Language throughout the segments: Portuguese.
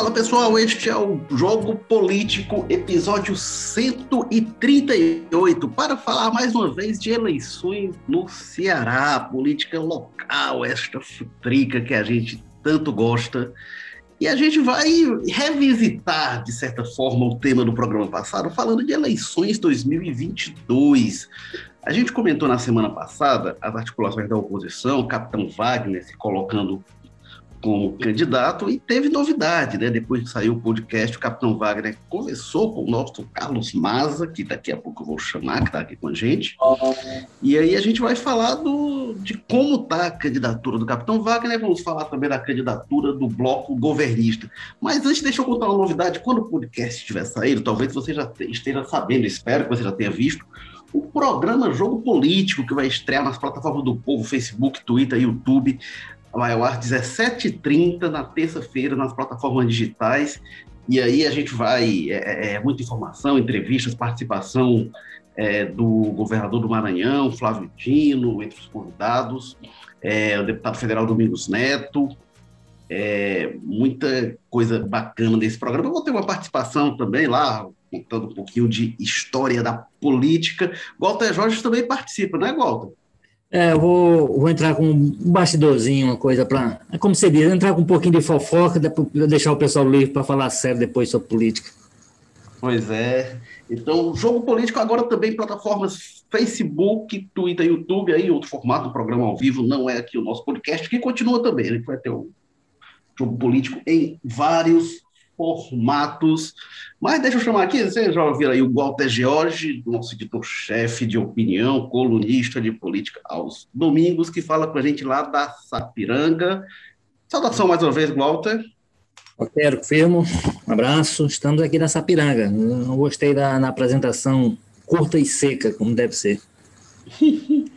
Fala pessoal, este é o Jogo Político, episódio 138, para falar mais uma vez de eleições no Ceará, política local, esta futrica que a gente tanto gosta. E a gente vai revisitar, de certa forma, o tema do programa passado, falando de eleições 2022. A gente comentou na semana passada as articulações da oposição, o capitão Wagner se colocando como candidato e teve novidade, né? Depois que saiu o podcast, o Capitão Wagner conversou com o nosso Carlos Maza, que daqui a pouco eu vou chamar, que está aqui com a gente. E aí a gente vai falar do, de como está a candidatura do Capitão Wagner, vamos falar também da candidatura do bloco governista. Mas antes, deixa eu contar uma novidade. Quando o podcast estiver saído, talvez você já esteja sabendo, espero que você já tenha visto, o programa Jogo Político, que vai estrear nas plataformas do Povo, Facebook, Twitter, YouTube vai ao ar 17h30 na terça-feira nas plataformas digitais. E aí a gente vai, é, é, é muita informação, entrevistas, participação é, do governador do Maranhão, Flávio Dino, entre os convidados, é, o deputado federal Domingos Neto, é, muita coisa bacana nesse programa. Eu vou ter uma participação também lá, contando um pouquinho de história da política. Walter Jorge também participa, não é, Walter? É, eu vou, vou entrar com um bastidorzinho, uma coisa para. É como você diz, entrar com um pouquinho de fofoca, deixar o pessoal livre para falar sério depois sobre política. Pois é. Então, jogo político agora também plataformas Facebook, Twitter, YouTube, aí outro formato do programa ao vivo, não é aqui o nosso podcast, que continua também. A gente vai ter o jogo político em vários formatos. Mas deixa eu chamar aqui, você já ouviu aí o Walter George, nosso editor-chefe de opinião, colunista de política aos domingos, que fala com a gente lá da Sapiranga. Saudação mais uma vez, Walter. Quero, firmo, um abraço. Estamos aqui na Sapiranga. Não gostei da apresentação curta e seca, como deve ser.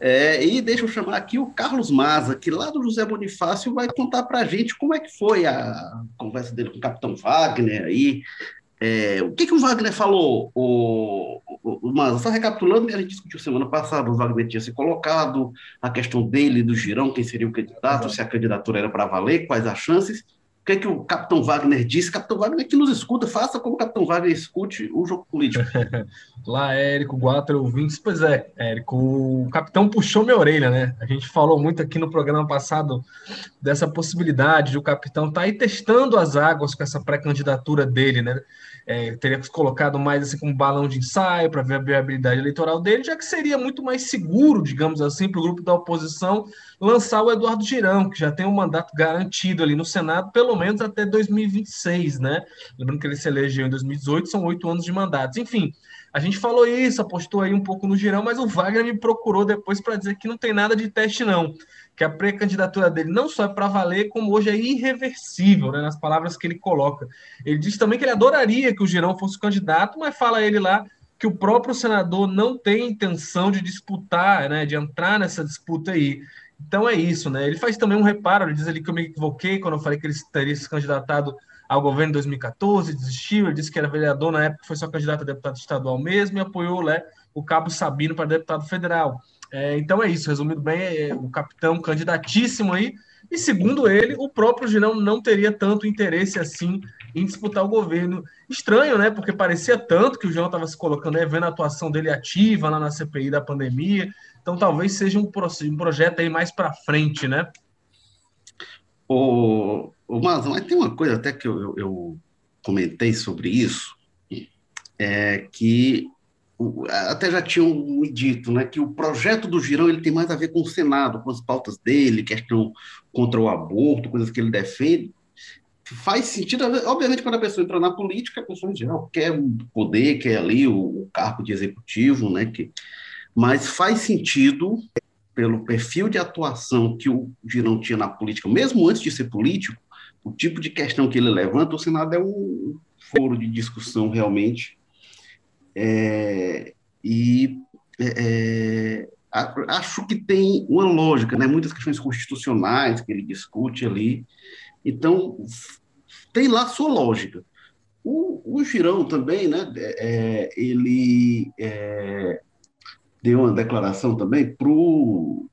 É, e deixa eu chamar aqui o Carlos Maza, que lá do José Bonifácio vai contar para a gente como é que foi a conversa dele com o Capitão Wagner aí. É, o que, que o Wagner falou, o, o, o Maza? Só recapitulando, a gente discutiu semana passada, o Wagner tinha se colocado, a questão dele, do girão, quem seria o candidato, se a candidatura era para valer, quais as chances. O que, é que o Capitão Wagner disse? Capitão Wagner que nos escuta, faça como o Capitão Wagner escute o jogo político. Lá, Érico, Guatro, ouvintes. Pois é, Érico, o Capitão puxou minha orelha, né? A gente falou muito aqui no programa passado dessa possibilidade de o Capitão estar tá aí testando as águas com essa pré-candidatura dele, né? É, teria colocado mais assim como balão de ensaio para ver a viabilidade eleitoral dele, já que seria muito mais seguro, digamos assim, para o grupo da oposição lançar o Eduardo Girão, que já tem um mandato garantido ali no Senado, pelo menos até 2026, né? Lembrando que ele se elegeu em 2018, são oito anos de mandatos. Enfim, a gente falou isso, apostou aí um pouco no Girão, mas o Wagner me procurou depois para dizer que não tem nada de teste, não. Que a pré-candidatura dele não só é para valer, como hoje é irreversível, né, nas palavras que ele coloca. Ele disse também que ele adoraria que o Girão fosse candidato, mas fala ele lá que o próprio senador não tem intenção de disputar, né, de entrar nessa disputa aí. Então é isso, né? Ele faz também um reparo, ele diz ali que eu me equivoquei quando eu falei que ele teria se candidatado ao governo em 2014, desistiu, disse que era vereador na época, foi só candidato a deputado estadual mesmo e apoiou né, o Cabo Sabino para deputado federal. É, então é isso, resumindo bem, é, o capitão candidatíssimo aí, e segundo ele, o próprio Girão não teria tanto interesse assim em disputar o governo. Estranho, né? Porque parecia tanto que o João estava se colocando, né, vendo a atuação dele ativa lá na CPI da pandemia, então talvez seja um, um projeto aí mais para frente, né? O, o mas, mas tem uma coisa até que eu, eu, eu comentei sobre isso, é que até já tinham me dito, né, que o projeto do Girão ele tem mais a ver com o Senado, com as pautas dele, questão contra o aborto, coisas que ele defende. Faz sentido, obviamente, quando a pessoa entra na política, a pessoa em geral quer o poder, quer ali o, o cargo de executivo, né, que mas faz sentido pelo perfil de atuação que o Girão tinha na política, mesmo antes de ser político, o tipo de questão que ele levanta, o Senado é um foro de discussão realmente. É, e é, é acho que tem uma lógica, né? muitas questões constitucionais que ele discute ali. Então, tem lá sua lógica. O, o Girão também, né? É, ele é, deu uma declaração também para o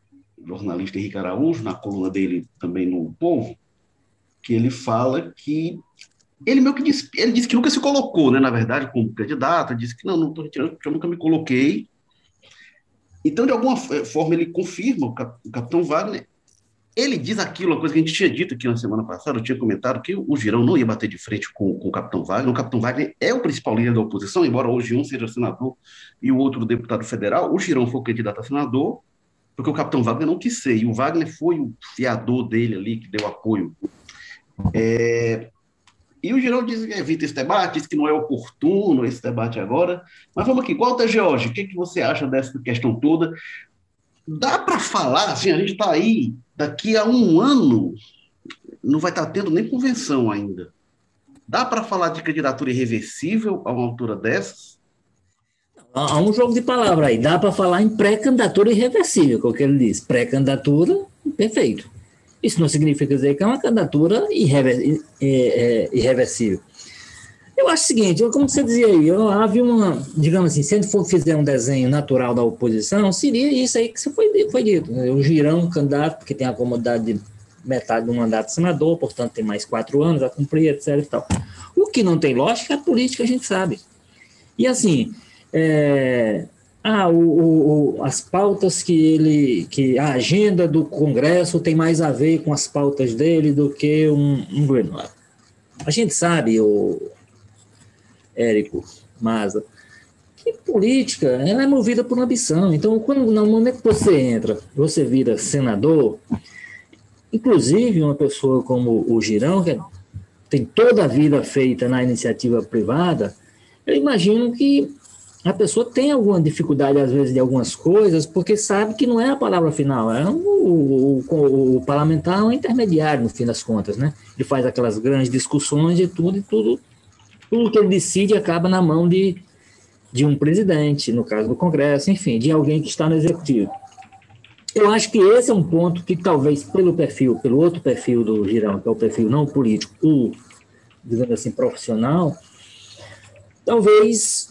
jornalista Henrique Araújo, na coluna dele também no Povo, que ele fala que ele meio que ele disse que nunca se colocou, né, na verdade, como candidato, disse que não, não estou retirando porque eu nunca me coloquei. Então, de alguma forma, ele confirma, o, cap, o capitão Wagner, ele diz aquilo, uma coisa que a gente tinha dito aqui na semana passada, eu tinha comentado que o Girão não ia bater de frente com, com o capitão Wagner. O capitão Wagner é o principal líder da oposição, embora hoje um seja senador e o outro deputado federal. O Girão foi o candidato a senador, porque o capitão Wagner não quis ser, e o Wagner foi o fiador dele ali, que deu apoio. É, e o Girão diz que evita esse debate, diz que não é oportuno esse debate agora. Mas vamos aqui, Walter George, o que, que você acha dessa questão toda? Dá para falar, assim, a gente está aí, daqui a um ano, não vai estar tá tendo nem convenção ainda. Dá para falar de candidatura irreversível a uma altura dessas? Há um jogo de palavra aí. Dá para falar em pré-candidatura irreversível, que é o que ele diz. Pré-candidatura, perfeito. Isso não significa dizer que é uma candidatura irrever, é, é, irreversível. Eu acho o seguinte, como você dizia aí, havia uma, digamos assim, se a gente for fizer um desenho natural da oposição, seria isso aí que foi, foi dito. Né? O Girão, candidato, porque tem a comodidade de metade do mandato de senador, portanto tem mais quatro anos a cumprir, etc. E tal. O que não tem lógica é a política, a gente sabe. E assim, é, ah, o, o, as pautas que ele, que a agenda do Congresso tem mais a ver com as pautas dele do que um, um A gente sabe, o Érico Maza, que política ela é movida por ambição. Então, quando no momento que você entra, você vira senador, inclusive uma pessoa como o Girão, que tem toda a vida feita na iniciativa privada, eu imagino que a pessoa tem alguma dificuldade, às vezes, de algumas coisas, porque sabe que não é a palavra final, é o, o, o parlamentar é um intermediário, no fim das contas, né? Ele faz aquelas grandes discussões e tudo, e tudo, tudo que ele decide acaba na mão de, de um presidente, no caso do Congresso, enfim, de alguém que está no executivo. Eu acho que esse é um ponto que talvez pelo perfil, pelo outro perfil do Girão, que é o perfil não político, o, digamos assim, profissional, talvez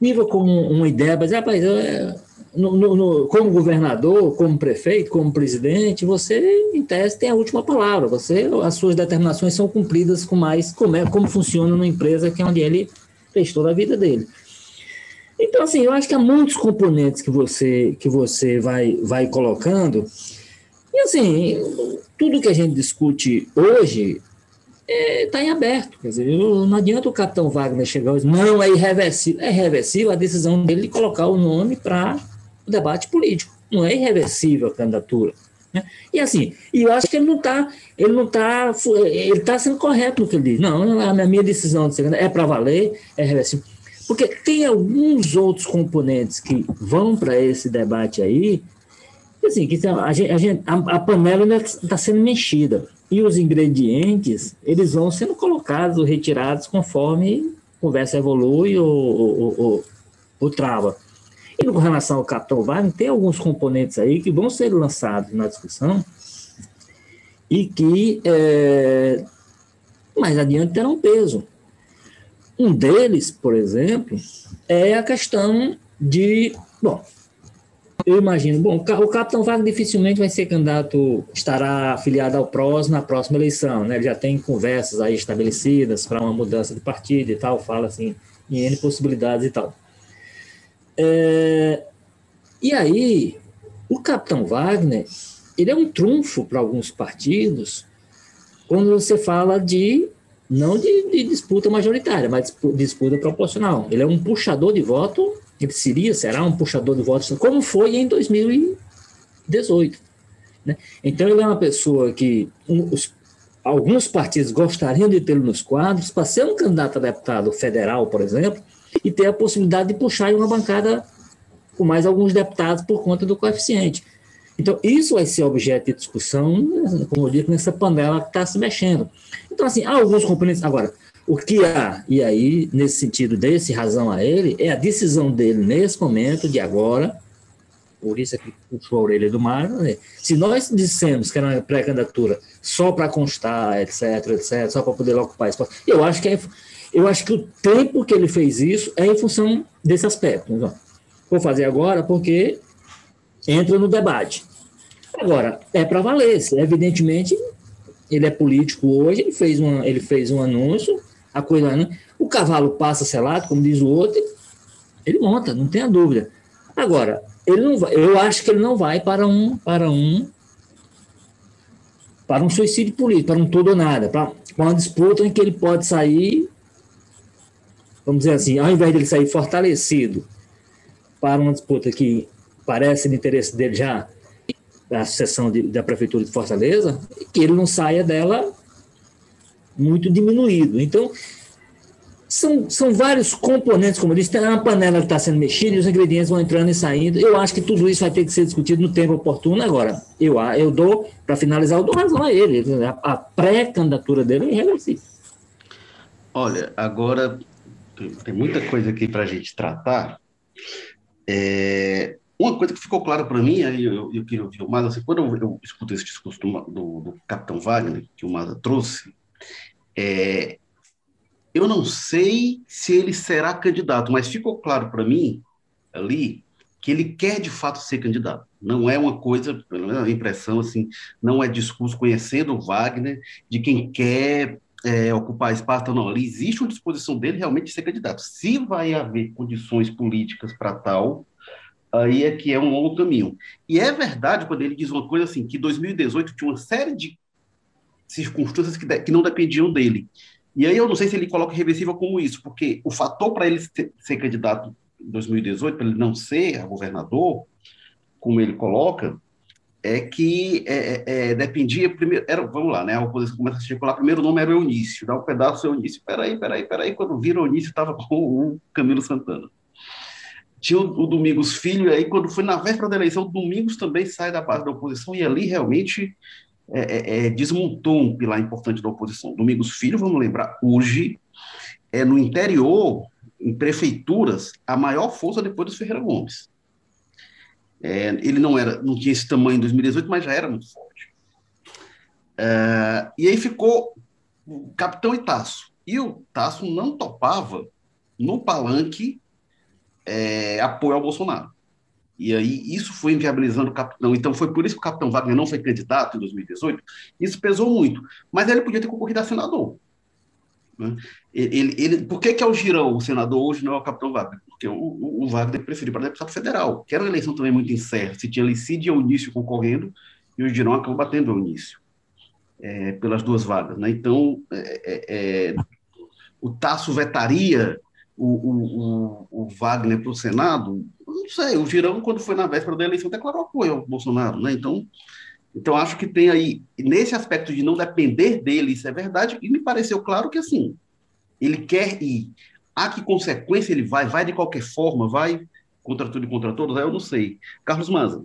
viva como uma ideia, mas rapaz, é, no, no, no, como governador, como prefeito, como presidente, você, em tese, tem a última palavra. Você, as suas determinações são cumpridas com mais como, é, como funciona numa empresa que é onde ele fez toda a vida dele. Então, assim, eu acho que há muitos componentes que você, que você vai, vai colocando. E, assim, tudo que a gente discute hoje está é, em aberto. Quer dizer, não adianta o capitão Wagner chegar e dizer, não, é irreversível. É irreversível a decisão dele de colocar o nome para o debate político. Não é irreversível a candidatura. Né? E assim, e eu acho que ele não está, ele não está, ele está sendo correto no que ele diz. Não, a minha decisão de ser é para valer, é reversível. Porque tem alguns outros componentes que vão para esse debate aí, assim, que a, gente, a, a panela ainda está sendo mexida. E os ingredientes, eles vão sendo colocados ou retirados conforme a conversa evolui ou, ou trava. E com relação ao Capitão Wagner, tem alguns componentes aí que vão ser lançados na discussão e que é, mais adiante terão peso. Um deles, por exemplo, é a questão de. Bom, eu imagino. Bom, o capitão Wagner dificilmente vai ser candidato, estará afiliado ao PROS na próxima eleição, né? Ele já tem conversas aí estabelecidas para uma mudança de partido e tal, fala assim, em N possibilidades e tal. É, e aí, o capitão Wagner, ele é um trunfo para alguns partidos quando você fala de não de, de, disputa majoritária, mas disputa proporcional. Ele é um puxador de voto ele seria, será um puxador de votos, como foi em 2018. Né? Então, ele é uma pessoa que um, os, alguns partidos gostariam de tê-lo nos quadros para ser um candidato a deputado federal, por exemplo, e ter a possibilidade de puxar uma bancada com mais alguns deputados por conta do coeficiente. Então, isso vai ser objeto de discussão, como eu disse, nessa panela que está se mexendo. Então, assim, há alguns componentes. Agora, o que há, e aí, nesse sentido, desse razão a ele, é a decisão dele nesse momento, de agora, por isso é que puxou a orelha do mar. Né? Se nós dissemos que era uma pré-candidatura só para constar, etc, etc, só para poder ocupar espaço, eu acho que é, eu acho que o tempo que ele fez isso é em função desse aspecto. Então, vou fazer agora porque entra no debate. Agora, é para valer, evidentemente, ele é político hoje, ele fez, uma, ele fez um anúncio, a coisa, né? o cavalo passa selado, como diz o outro, ele monta, não tenha dúvida. Agora, ele não vai, eu acho que ele não vai para um, para um, para um suicídio político, para um tudo ou nada, para uma disputa em que ele pode sair, vamos dizer assim, ao invés dele sair fortalecido para uma disputa que parece de interesse dele já, a sucessão de, da prefeitura de Fortaleza, que ele não saia dela muito diminuído. Então, são, são vários componentes, como eu disse, tem uma panela que está sendo mexida e os ingredientes vão entrando e saindo. Eu acho que tudo isso vai ter que ser discutido no tempo oportuno agora. Eu, eu dou, para finalizar, eu dou razão a ele. A, a pré-candidatura dele é irreversível. Olha, agora tem muita coisa aqui para a gente tratar. É, uma coisa que ficou clara para mim, aí eu, eu, queria ouvir o Maza, assim, quando eu, eu escuto esse discurso do, do, do Capitão Wagner, que o Maza trouxe, é, eu não sei se ele será candidato, mas ficou claro para mim ali que ele quer de fato ser candidato. Não é uma coisa, pelo menos a impressão assim, não é discurso conhecendo o Wagner de quem quer é, ocupar espaço, não. Ali existe uma disposição dele realmente de ser candidato. Se vai haver condições políticas para tal, aí é que é um longo caminho. E é verdade quando ele diz uma coisa assim, que 2018 tinha uma série de circunstâncias que, que não dependiam dele. E aí eu não sei se ele coloca reversível como isso, porque o fator para ele ser, ser, candidato em 2018, para ele não ser governador, como ele coloca, é que é, é, é, dependia primeiro, era, vamos lá, né, a oposição começa a circular, primeiro nome era o Eunício, dá um pedaço Eunício, peraí, peraí, peraí, quando vira o Eunício estava com o Camilo Santana. Tinha o, o Domingos Filho, e aí quando foi na véspera da eleição, o Domingos também sai da base da oposição, e ali realmente é, é, é, desmontou um pilar importante da oposição. Domingos Filho, vamos lembrar, hoje é no interior, em prefeituras, a maior força depois dos Ferreira Gomes. É, ele não era, não tinha esse tamanho em 2018, mas já era muito forte. É, e aí ficou o Capitão Tasso. E o Tasso não topava no palanque é, apoio ao Bolsonaro. E aí isso foi inviabilizando o capitão. Então foi por isso que o capitão Wagner não foi candidato em 2018. Isso pesou muito. Mas ele podia ter concorrido a senador. Né? Ele, ele, por que, que é o Girão, o senador, hoje não é o capitão Wagner? Porque o, o, o Wagner preferiu para deputado federal, que era uma eleição também muito incerta. Se tinha Licídio e Eunício concorrendo, e o Girão acabou batendo o Eunício. É, pelas duas vagas. Né? Então, é, é, é o Tasso vetaria o, o, o, Wagner para o Senado, não sei, o Girão, quando foi na véspera da eleição, declarou apoio ao Bolsonaro, né? Então, então acho que tem aí, nesse aspecto de não depender dele, isso é verdade, e me pareceu claro que, assim, ele quer ir. A que consequência ele vai? Vai de qualquer forma? Vai contra tudo e contra todos? Eu não sei. Carlos Manza.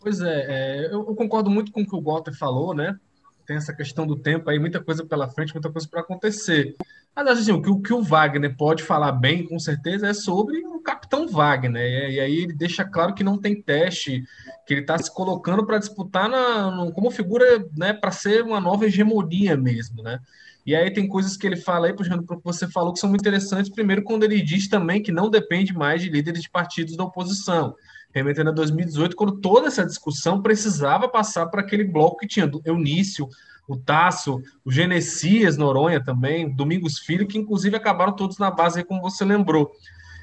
Pois é, é eu, eu, concordo muito com o que o Walter falou, né? Tem essa questão do tempo aí, muita coisa pela frente, muita coisa para acontecer. Mas assim, o que, o que o Wagner pode falar bem, com certeza, é sobre o Capitão Wagner. E, e aí ele deixa claro que não tem teste, que ele está se colocando para disputar na, no, como figura né, para ser uma nova hegemonia mesmo, né? E aí tem coisas que ele fala aí, puxando para o que você falou, que são muito interessantes. Primeiro, quando ele diz também que não depende mais de líderes de partidos da oposição. Remetendo a 2018, quando toda essa discussão precisava passar para aquele bloco que tinha Eunício, o Tasso, o Genesias Noronha também, Domingos Filho, que inclusive acabaram todos na base, como você lembrou.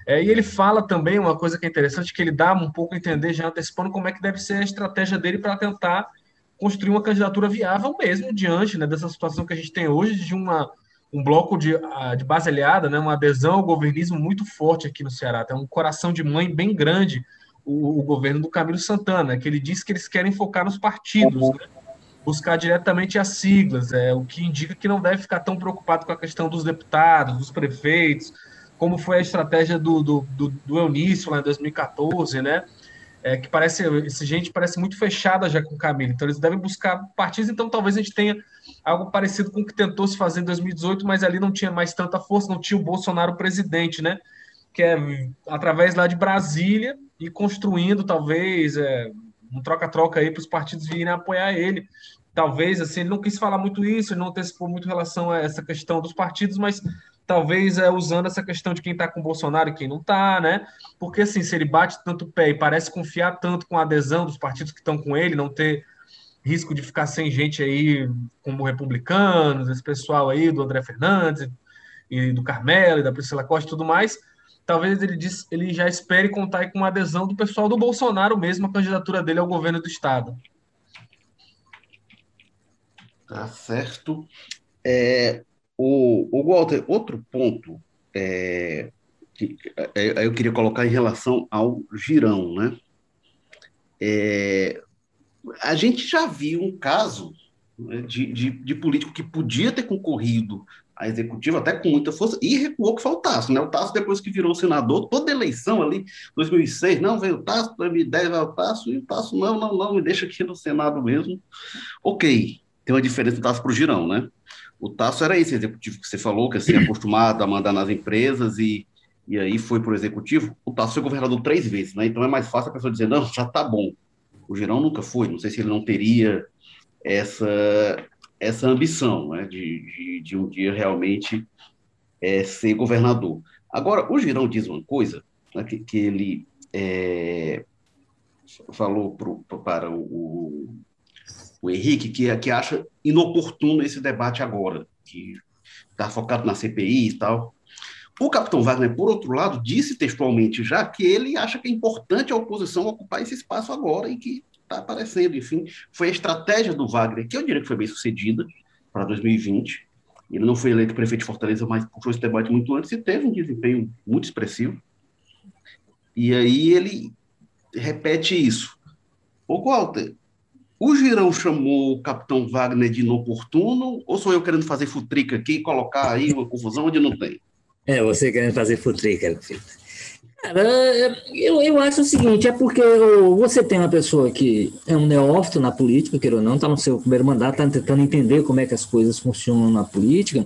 É, e ele fala também uma coisa que é interessante, que ele dá um pouco a entender, já antecipando como é que deve ser a estratégia dele para tentar construir uma candidatura viável mesmo diante né, dessa situação que a gente tem hoje de uma, um bloco de, de base aliada, né, uma adesão ao governismo muito forte aqui no Ceará. Tem um coração de mãe bem grande o, o governo do Camilo Santana, que ele diz que eles querem focar nos partidos, né? buscar diretamente as siglas, é, o que indica que não deve ficar tão preocupado com a questão dos deputados, dos prefeitos, como foi a estratégia do, do, do, do Eunício lá em 2014, né? É, que parece, esse gente parece muito fechada já com o Camilo, então eles devem buscar partidos, então talvez a gente tenha algo parecido com o que tentou se fazer em 2018, mas ali não tinha mais tanta força, não tinha o Bolsonaro presidente, né? Que é através lá de Brasília e construindo talvez é, um troca-troca aí para os partidos virem apoiar ele talvez, assim, ele não quis falar muito isso, ele não antecipou muito em relação a essa questão dos partidos, mas talvez é, usando essa questão de quem está com o Bolsonaro e quem não está, né? Porque, assim, se ele bate tanto pé e parece confiar tanto com a adesão dos partidos que estão com ele, não ter risco de ficar sem gente aí como republicanos, esse pessoal aí do André Fernandes e do Carmelo e da Priscila Costa e tudo mais, talvez ele, diz, ele já espere contar com a adesão do pessoal do Bolsonaro mesmo, a candidatura dele ao governo do Estado. Tá certo. É, o, o Walter, outro ponto é, que é, eu queria colocar em relação ao girão, né? É, a gente já viu um caso né, de, de, de, político que podia ter concorrido a executivo até com muita força e recuou que foi o Tasso, né? O Tasso depois que virou senador, toda eleição ali, 2006, não, veio o Tasso, 2010 veio o Tasso, e o Tasso, não, não, não, me deixa aqui no Senado mesmo. Ok, tem uma diferença do Tasso para o Girão, né? O Tasso era esse executivo que você falou, que assim, acostumado a mandar nas empresas e, e aí foi para o executivo. O Tasso foi governador três vezes, né? Então é mais fácil a pessoa dizer, não, já tá bom. O Girão nunca foi, não sei se ele não teria essa, essa ambição né, de, de, de um dia realmente é, ser governador. Agora, o Girão diz uma coisa né, que, que ele é, falou pro, para o, o Henrique, que, que acha inoportuno esse debate agora, que está focado na CPI e tal. O capitão Wagner, por outro lado, disse textualmente já que ele acha que é importante a oposição ocupar esse espaço agora e que está aparecendo. Enfim, foi a estratégia do Wagner, que eu diria que foi bem sucedida para 2020. Ele não foi eleito prefeito de Fortaleza, mas puxou esse debate muito antes e teve um desempenho muito expressivo. E aí ele repete isso. Ô, Walter, o Girão chamou o capitão Wagner de inoportuno ou sou eu querendo fazer futrica aqui e colocar aí uma confusão onde não tem? É, você querendo fazer futrica, Cara, eu, eu acho o seguinte, é porque você tem uma pessoa que é um neófito na política, queira ou não, está no seu primeiro mandato, está tentando entender como é que as coisas funcionam na política,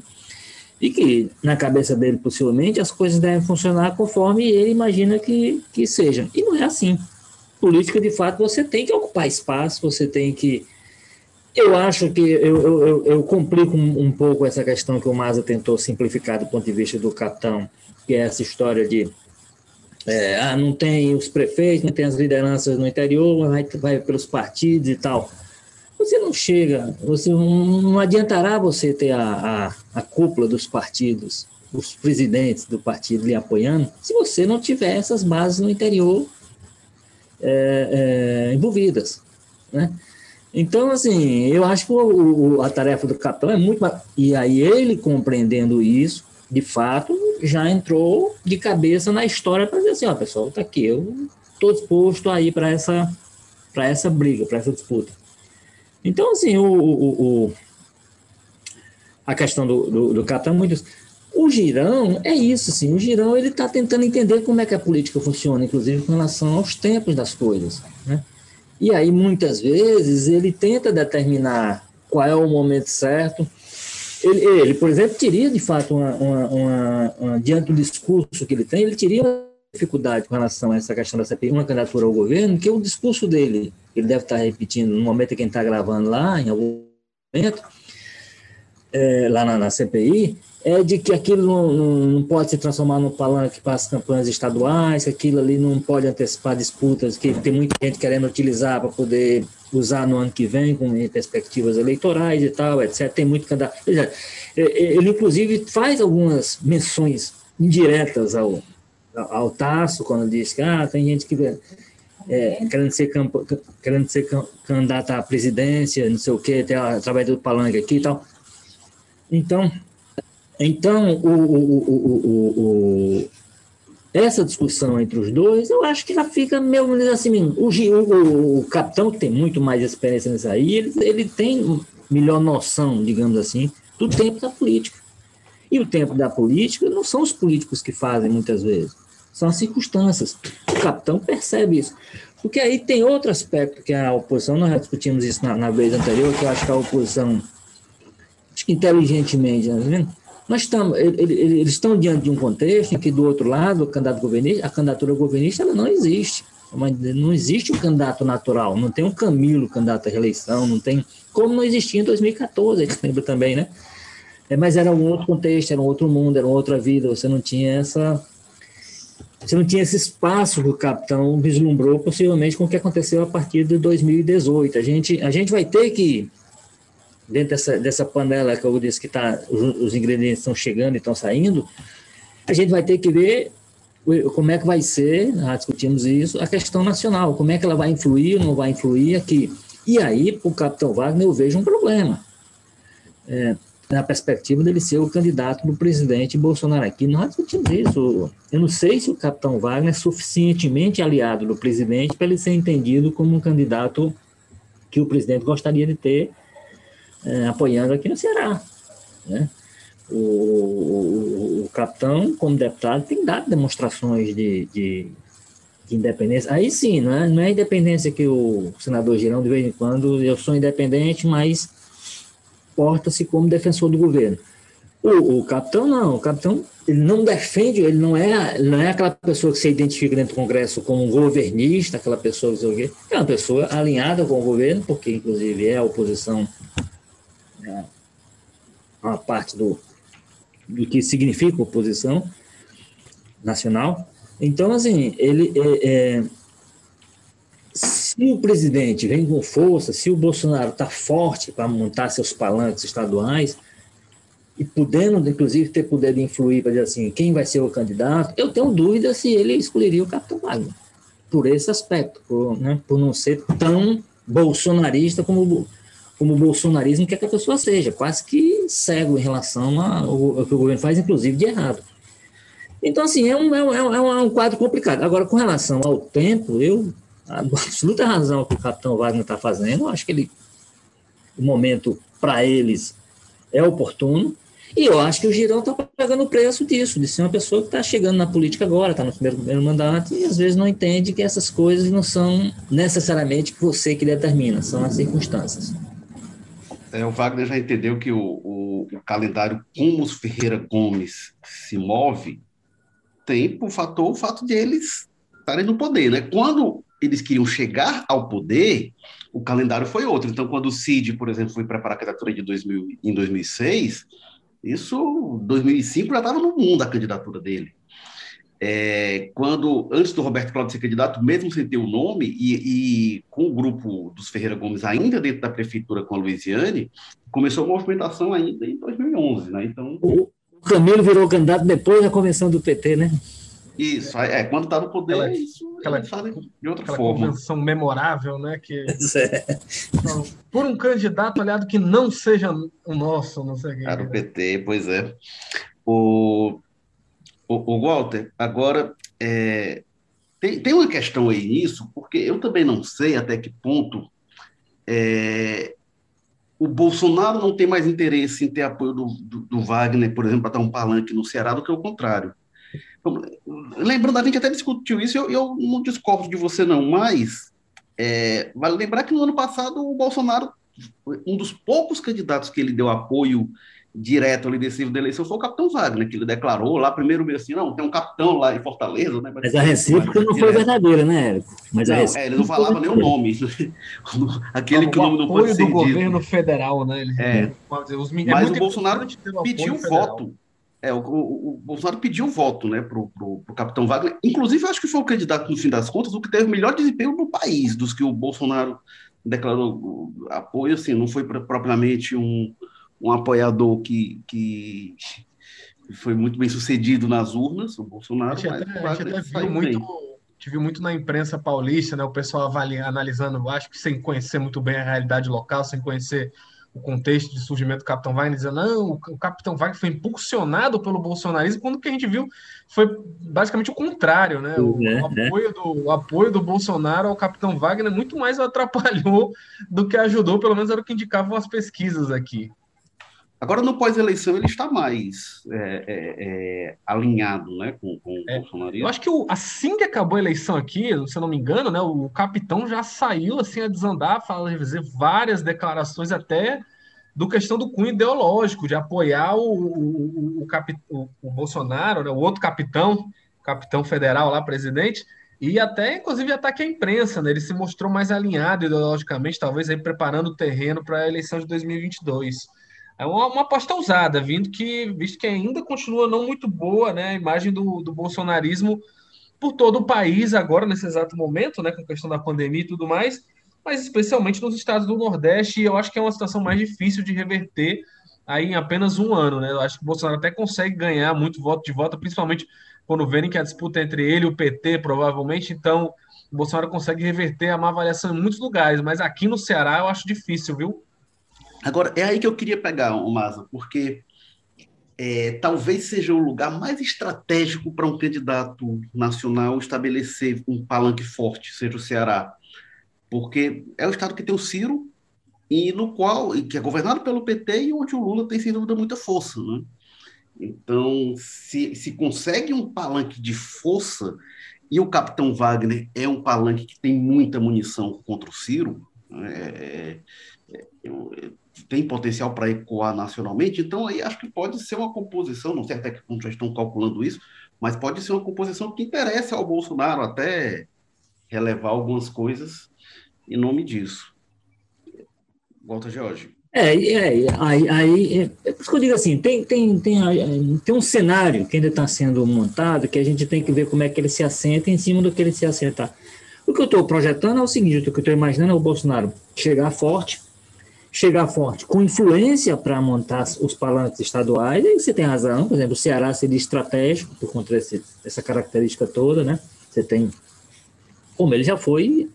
e que na cabeça dele, possivelmente, as coisas devem funcionar conforme ele imagina que, que seja. E não é assim. Política, de fato, você tem que ocupar espaço, você tem que eu acho que eu, eu, eu complico um, um, pouco essa questão que o Maza tentou simplificar do ponto de vista do capitão, que é essa história de é, ah, não tem os prefeitos, não tem as lideranças no interior, vai, vai pelos partidos e tal. Você não chega, você não, não adiantará você ter a, a, a cúpula dos partidos, os presidentes do partido lhe apoiando, se você não tiver essas bases no interior é, é, envolvidas, né? Então, assim, eu acho que o, o, a tarefa do capitão é muito. E aí, ele compreendendo isso, de fato, já entrou de cabeça na história para dizer assim: ó, pessoal, tá aqui, eu estou disposto a ir para essa, essa briga, para essa disputa. Então, assim, o, o a questão do, do, do capitão é muito. O Girão é isso, assim, o Girão ele está tentando entender como é que a política funciona, inclusive com relação aos tempos das coisas, né? E aí, muitas vezes, ele tenta determinar qual é o momento certo. Ele, ele por exemplo, teria, de fato, uma, uma, uma, uma, diante do discurso que ele tem, ele teria uma dificuldade com relação a essa questão da CPI, uma candidatura ao governo, que é o discurso dele, ele deve estar repetindo no momento em que ele está gravando lá, em algum momento, é, lá na, na CPI, é de que aquilo não, não, não, pode se transformar num palanque para as campanhas estaduais, que aquilo ali não pode antecipar disputas, que tem muita gente querendo utilizar para poder usar no ano que vem, com perspectivas eleitorais e tal, etc. Tem muito candidato. Ele, inclusive, faz algumas menções indiretas ao, ao Tasso, quando diz que ah, tem gente que é, querendo, ser querendo ser candidata à presidência, não sei o quê, até através do palanque aqui e tal. Então, então, o, o, o, essa discussão entre os dois, eu acho que já fica meio assim, o, capitão, que tem muito mais experiência nisso aí, ele, ele tem melhor noção, digamos assim, do tempo da política. E o tempo da política não são os políticos que fazem muitas vezes, são as circunstâncias. O capitão percebe isso. Porque aí tem outro aspecto que a oposição, nós já discutimos isso na, na vez anterior, que eu acho que a oposição, acho que inteligentemente, né, tá? Nós estamos, eles estão diante de um contexto em que, do outro lado, o candidato governista, a candidatura governista ela não existe. Não existe um candidato natural, não tem um Camilo candidato à reeleição, não tem. Como não existia em 2014, a gente lembra também, né? É, mas era um outro contexto, era um outro mundo, era uma outra vida, você não tinha essa. você não tinha esse espaço que o capitão vislumbrou, possivelmente, com o que aconteceu a partir de 2018. A gente, a gente vai ter que, dentro dessa, dessa panela que eu disse que tá, os, os ingredientes estão chegando e estão saindo, a gente vai ter que ver como é que vai ser, já discutimos isso, a questão nacional, como é que ela vai influir ou não vai influir aqui. E aí, para o capitão Wagner, eu vejo um problema. É, na perspectiva dele ser o candidato do presidente Bolsonaro aqui. Nós discutimos isso. Eu não sei se o capitão Wagner é suficientemente aliado do presidente para ele ser entendido como um candidato que o presidente gostaria de ter é, apoiando aqui no Ceará. Né? O, o, o, capitão, como deputado, tem dado demonstrações de, de, de, independência. Aí sim, não é, não é a independência que o senador Girão, de vez em quando, eu sou independente, mas porta-se como defensor do governo. O, o, capitão não, o capitão ele não defende, ele não é, não é aquela pessoa que se identifica dentro do Congresso como um governista, aquela pessoa que é uma pessoa alinhada com o governo, porque inclusive é a oposição uma parte do, do que significa oposição nacional. Então, assim, ele é, é se o presidente vem com força, se o Bolsonaro está forte para montar seus palanques estaduais, e podendo, inclusive, ter poder de influir para dizer assim, quem vai ser o candidato, eu tenho dúvida se ele escolheria o Capitão Wagner, por esse aspecto, por, né, por não ser tão bolsonarista como, como o bolsonarismo quer que a pessoa seja, quase que cego em relação ao, que o governo faz, inclusive de errado. Então, assim, é um, é um, é um é quadro complicado. Agora, com relação ao tempo, eu a absoluta razão que o capitão Wagner está fazendo, acho que ele, o momento para eles é oportuno, e eu acho que o Girão está pagando o preço disso, de ser uma pessoa que está chegando na política agora, está no primeiro, primeiro mandato, e às vezes não entende que essas coisas não são necessariamente você que determina, são as circunstâncias. É, o Wagner já entendeu que o, o, o calendário como os Ferreira Gomes se move tem por fator o fato de eles estarem no poder, né? Quando eles queriam chegar ao poder, o calendário foi outro. Então, quando o Cid, por exemplo, foi preparar a candidatura de 2000, em 2006, isso, 2005 já estava no mundo a candidatura dele. É, quando, antes do Roberto Cláudio ser candidato, mesmo sem ter o nome, e, e, com o grupo dos Ferreira Gomes ainda dentro da prefeitura com a Luiziane, começou a movimentação ainda em 2011, né? Então... O Camilo virou candidato depois da convenção do PT, né? Isso, é, quando está no poder, aquela, isso aquela, de outra aquela forma. convenção memorável, né? Que, é. então, por um candidato aliado que não seja o nosso, não sei quem. Era o PT, pois é. O, o, o Walter, agora, é, tem, tem uma questão aí nisso, porque eu também não sei até que ponto é, o Bolsonaro não tem mais interesse em ter apoio do, do, do Wagner, por exemplo, para dar um palanque no Ceará, do que o contrário. Lembrando, a gente até discutiu isso, eu, eu não discordo de você não, mas é, vale lembrar que no ano passado o Bolsonaro, um dos poucos candidatos que ele deu apoio direto ali decisivo da eleição foi o capitão Wagner, que ele declarou lá primeiro meio assim, não, tem um capitão lá em Fortaleza, né? Mas, mas a recíproca não foi verdadeira, né, Érico? Mas não, é, ele não falava nem o nome. Aquele que o nome não pode ser do governo federal, né? Ele, é. Os, mas o Bolsonaro pediu voto é, o, o, o, Bolsonaro pediu voto né, para o capitão Wagner. Inclusive, acho que foi o candidato, no fim das contas, o que teve o melhor desempenho no país, dos que o Bolsonaro declarou apoio. Assim, não foi propriamente um, um apoiador que, que foi muito bem sucedido nas urnas, o Bolsonaro. A gente até, a gente até viu muito, viu muito na imprensa paulista, né, o pessoal avalia, analisando, acho que sem conhecer muito bem a realidade local, sem conhecer o contexto de surgimento do Capitão Wagner, dizendo não, o Capitão Wagner foi impulsionado pelo bolsonarismo, quando o que a gente viu foi basicamente o contrário, né? O, é, o, apoio, do, o apoio do Bolsonaro ao Capitão Wagner muito mais atrapalhou do que ajudou, pelo menos era o que indicavam as pesquisas aqui. Agora, no pós-eleição, ele está mais é, é, é, alinhado né, com, com o é, bolsonarismo. Eu acho que o, assim que acabou a eleição aqui, se eu não me engano, né, o capitão já saiu assim, a desandar, fazer várias declarações até do questão do cunho ideológico, de apoiar o, o, o, o, o Bolsonaro, né, o outro capitão, capitão federal lá, presidente, e até, inclusive, ataque à imprensa, né? Ele se mostrou mais alinhado ideologicamente, talvez aí preparando o terreno para a eleição de 2022. É uma, uma, aposta ousada, vindo que, visto que ainda continua não muito boa, né? A imagem do, do bolsonarismo por todo o país agora, nesse exato momento, né, com a questão da pandemia e tudo mais, mas especialmente nos estados do Nordeste, eu acho que é uma situação mais difícil de reverter aí em apenas um ano, né? Eu acho que o Bolsonaro até consegue ganhar muito voto de volta, principalmente quando verem que a disputa é entre ele e o PT, provavelmente, então o Bolsonaro consegue reverter a má avaliação em muitos lugares, mas aqui no Ceará eu acho difícil, viu? Agora, é aí que eu queria pegar, Maza, porque é, talvez seja o lugar mais estratégico para um candidato nacional estabelecer um palanque forte, seja o Ceará. Porque é o estado que tem o Ciro, e no qual que é governado pelo PT e onde o Lula tem sem dúvida muita força, né? Então, se, se consegue um palanque de força e o Capitão Wagner é um palanque que tem muita munição contra o Ciro, é, é, é, tem potencial para ecoar nacionalmente, então aí acho que pode ser uma composição, não sei até que ponto já estão calculando isso, mas pode ser uma composição que interessa ao Bolsonaro até relevar algumas coisas em nome disso. Volta, Jorge. É, é aí, aí é, é por isso que eu digo assim, tem, tem, tem, tem um cenário que ainda está sendo montado que a gente tem que ver como é que ele se assenta em cima do que ele se assenta. O que eu estou projetando é o seguinte, o que eu estou imaginando é o Bolsonaro chegar forte, chegar forte com influência para montar os palanques estaduais, aí você tem razão, por exemplo, o Ceará seria estratégico por conta desse, dessa característica toda, né? Você tem, como ele já foi,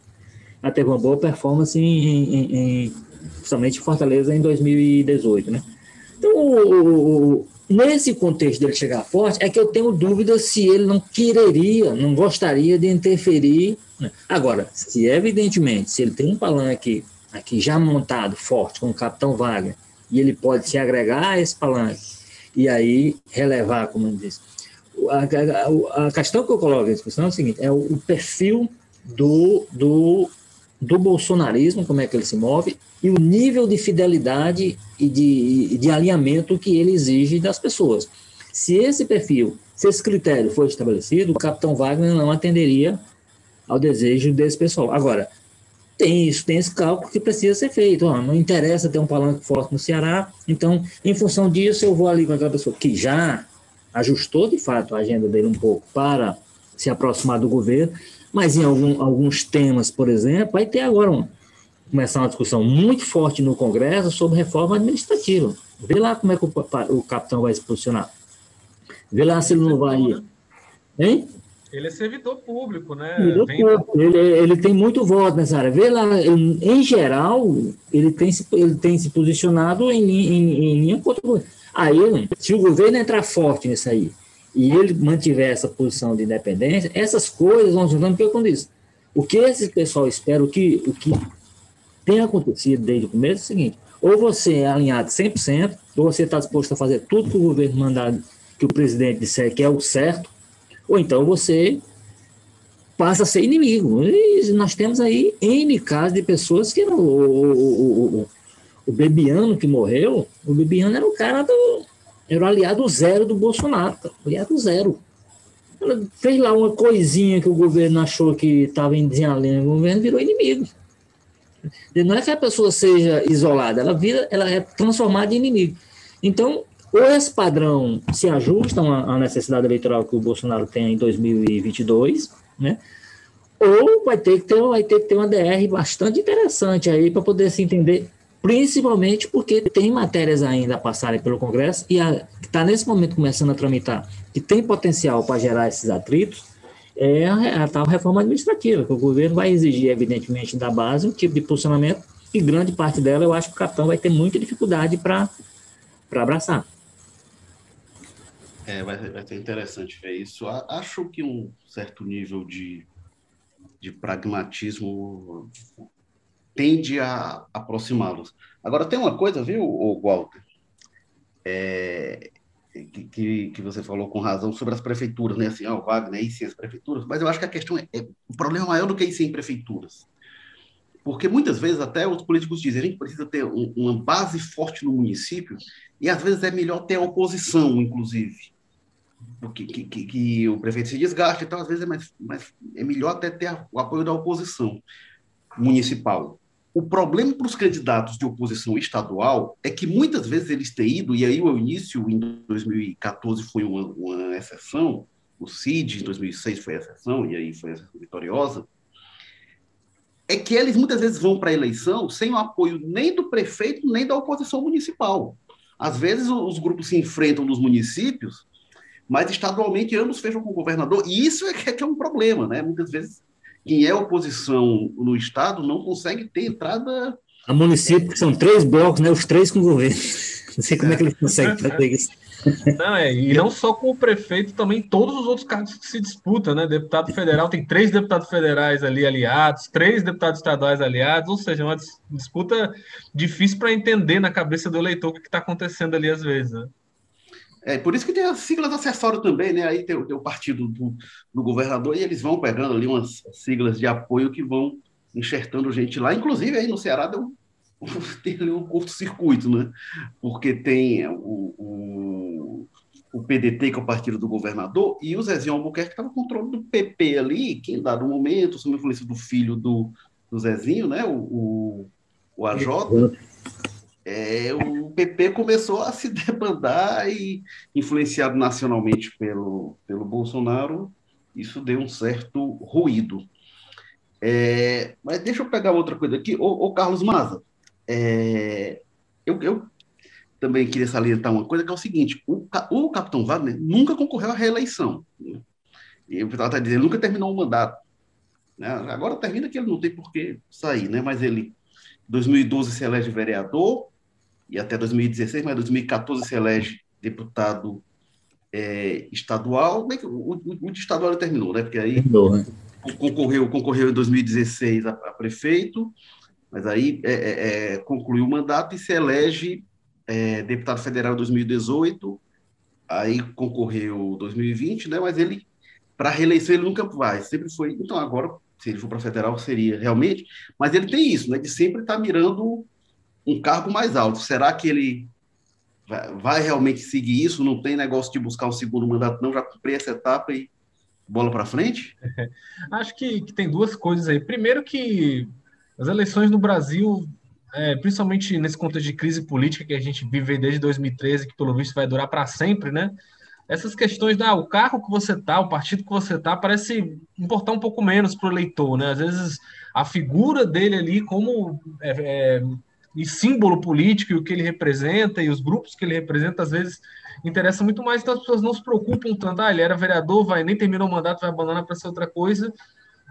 teve uma boa performance em, em, em principalmente Fortaleza em 2018, né? Então, o, o, nesse contexto dele chegar forte, é que eu tenho dúvida se ele não quereria, não gostaria de interferir. Né? Agora, se evidentemente, se ele tem um palanque aqui já montado, forte, com o capitão Wagner, e ele pode se agregar a esse palanque e aí relevar, como eu disse. A, a, a questão que eu coloco em discussão é o seguinte: é o, o perfil do, do do bolsonarismo, como é que ele se move, e o nível de fidelidade e de, de alinhamento que ele exige das pessoas. Se esse perfil, se esse critério for estabelecido, o capitão Wagner não atenderia ao desejo desse pessoal. Agora, tem isso, tem esse cálculo que precisa ser feito. Ó, não interessa ter um palanque forte no Ceará, então, em função disso, eu vou ali com aquela pessoa que já ajustou de fato a agenda dele um pouco para se aproximar do governo, mas em algum, alguns temas, por exemplo, vai ter agora um, começar uma discussão muito forte no Congresso sobre reforma administrativa. Vê lá como é que o, o capitão vai se posicionar. Vê lá se ele não vai. Hein? Ele é servidor público, né? Servidor público. Ele, ele, tem muito voto nessa área. Vê lá, em, em geral, ele tem, se, ele tem se posicionado em, em, em linha contra o governo. Aí, se o governo entrar forte nisso aí, e ele mantiver essa posição de independência, essas coisas vão juntando, porque como disse, o que esse pessoal espera, o que, o que tem acontecido desde o começo é o seguinte, ou você é alinhado 100%, ou você está disposto a fazer tudo que o governo mandar, que o presidente disser que é o certo, ou então você passa a ser inimigo. E nós temos aí N casos de pessoas que... O, o, o, o Bebiano que morreu, o Bebiano era o cara do era o aliado zero do Bolsonaro, aliado zero. Ela fez lá uma coisinha que o governo achou que estava em desenhalinha, o governo virou inimigo. Não é que a pessoa seja isolada, ela vira, ela é transformada em inimigo. Então, ou esse padrão se ajusta à necessidade eleitoral que o Bolsonaro tem em 2022, né? Ou vai ter que ter, vai ter que ter uma DR bastante interessante aí para poder se entender principalmente porque tem matérias ainda a passarem pelo Congresso e está nesse momento começando a tramitar, que tem potencial para gerar esses atritos, é a, a, tal reforma administrativa, que o governo vai exigir, evidentemente, da base um tipo de posicionamento, e grande parte dela eu acho que o capitão vai ter muita dificuldade para abraçar. É, vai, vai ser interessante ver isso. Acho que um certo nível de, de pragmatismo tende a aproximá-los. Agora, tem uma coisa, viu, Walter, é, que, que, você falou com razão sobre as prefeituras, né? Assim, ó, o Wagner aí sem as prefeituras, mas eu acho que a questão é, é o problema é maior do que ir sem prefeituras. Porque muitas vezes até os políticos dizem gente precisa ter um, uma base forte no município e às vezes é melhor ter oposição, inclusive. Que, que, que o prefeito se desgaste, então às vezes é, mais, mais, é melhor até ter o apoio da oposição municipal. O problema para os candidatos de oposição estadual é que muitas vezes eles têm ido, e aí o início em 2014 foi uma, uma exceção, o CID, em 2006 foi exceção, e aí foi a vitoriosa, é que eles muitas vezes vão para a eleição sem o apoio nem do prefeito, nem da oposição municipal. Às vezes os grupos se enfrentam nos municípios, mas estadualmente ambos fecham com o governador, e isso é que é um problema, né? Muitas vezes quem é oposição no Estado não consegue ter entrada. A município, que são três blocos, né? Os três com o governo. Não sei como é, é que eles conseguem fazer isso. Não, é, e não só com o prefeito, também todos os outros cargos que se disputam, né? Deputado federal, tem três deputados federais ali aliados, três deputados estaduais aliados, ou seja, uma disputa difícil para entender na cabeça do eleitor o que está acontecendo ali às vezes, né? É, por isso que tem as siglas acessórias também, né? Aí tem, tem o partido do, do, governador e eles vão pegando ali umas siglas de apoio que vão enxertando gente lá. Inclusive, aí no Ceará deu, tem ali um curto-circuito, né? Porque tem o, o, o, PDT, que é o partido do governador, e o Zezinho Albuquerque estava no controle do PP ali, que em dado momento, sob influência do filho do, do Zezinho, né? O, o, o AJ é, o PP começou a se debandar e, influenciado nacionalmente pelo, pelo Bolsonaro, isso deu um certo ruído. É, mas deixa eu pegar outra coisa aqui. Ô, ô Carlos Maza, é, eu, eu, também queria salientar uma coisa, que é o seguinte, o, o Capitão Wagner nunca concorreu à reeleição. Né? E pessoal está dizendo, nunca terminou o mandato. Né? Agora termina que ele não tem por que sair, né? mas ele, em 2012, se elege vereador, e até 2016, mas 2014 se elege deputado é, estadual. É o, o, o, estadual terminou, né? Porque aí terminou, né? concorreu, concorreu em 2016 a, a prefeito, mas aí é, é, é, concluiu o mandato e se elege é, deputado federal em 2018, aí concorreu 2020, né? Mas ele, para reeleição, ele nunca vai, sempre foi. Então, agora, se ele for para federal, seria realmente, mas ele tem isso, né? De sempre estar tá mirando um cargo mais alto. Será que ele vai, realmente seguir isso? Não tem negócio de buscar um segundo mandato, não? Já cumpri essa etapa e bola para frente? Acho que, que, tem duas coisas aí. Primeiro que as eleições no Brasil, é, principalmente nesse contexto de crise política que a gente vive desde 2013, que pelo visto vai durar para sempre, né? Essas questões da ah, o carro que você tá, o partido que você tá, parece importar um pouco menos para o eleitor, né? Às vezes a figura dele ali como é, é, e símbolo político e o que ele representa e os grupos que ele representa, às vezes interessa muito mais, então as pessoas não se preocupam tanto, ah, ele era vereador, vai nem terminou o mandato, vai abandonar para ser outra coisa.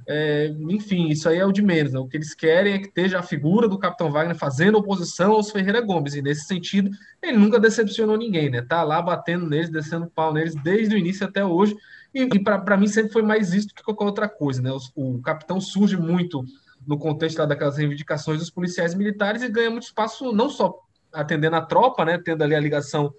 É, enfim, isso aí é o de menos. Né? O que eles querem é que esteja a figura do Capitão Wagner fazendo oposição aos Ferreira Gomes, e nesse sentido, ele nunca decepcionou ninguém, né? Tá lá batendo neles, descendo pau neles desde o início até hoje, e, e para mim sempre foi mais isso do que qualquer outra coisa, né? O, o Capitão surge muito no contexto daquelas reivindicações dos policiais militares e ganha muito espaço não só atendendo a tropa, né, tendo ali a ligação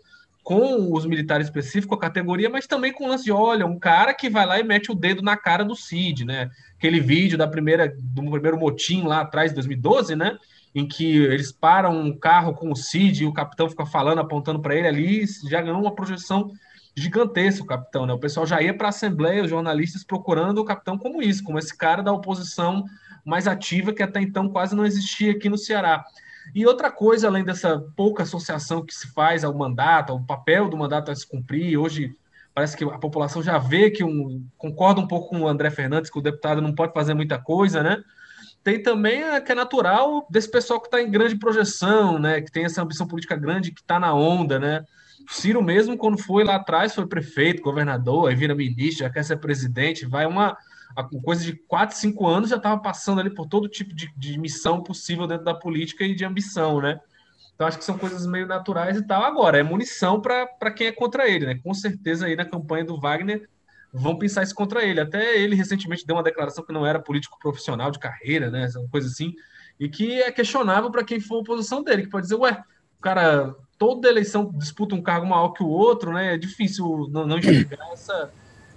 com os militares específicos, a categoria, mas também com o lance de, olha, um cara que vai lá e mete o dedo na cara do Cid, né? Aquele vídeo da primeira, do primeiro motim lá atrás, 2012, né? Em que eles param um carro com o Cid e o capitão fica falando, apontando para ele ali, já ganhou uma projeção gigantesca o capitão, né? O pessoal já ia para a Assembleia, os jornalistas procurando o capitão como isso, como esse cara da oposição mais ativa que até então quase não existia aqui no Ceará. E outra coisa, além dessa pouca associação que se faz ao mandato, ao papel do mandato a se cumprir, hoje parece que a população já vê que um, concorda um pouco com o André Fernandes, que o deputado não pode fazer muita coisa, né? Tem também a que é natural desse pessoal que está em grande projeção, né? Que tem essa ambição política grande, que está na onda, né? Ciro mesmo, quando foi lá atrás, foi prefeito, governador, aí vira ministro, já quer ser presidente, vai uma, com coisa de 4, 5 anos já estava passando ali por todo tipo de, de, missão possível dentro da política e de ambição, né? Então acho que são coisas meio naturais e tal. Agora, é munição para quem é contra ele, né? Com certeza aí na campanha do Wagner vão pensar isso contra ele. Até ele recentemente deu uma declaração que não era político profissional de carreira, né? Uma coisa assim, e que é questionável para quem for oposição dele, que pode dizer, ué, o cara toda eleição disputa um cargo maior que o outro, né? É difícil não, não enxergar essa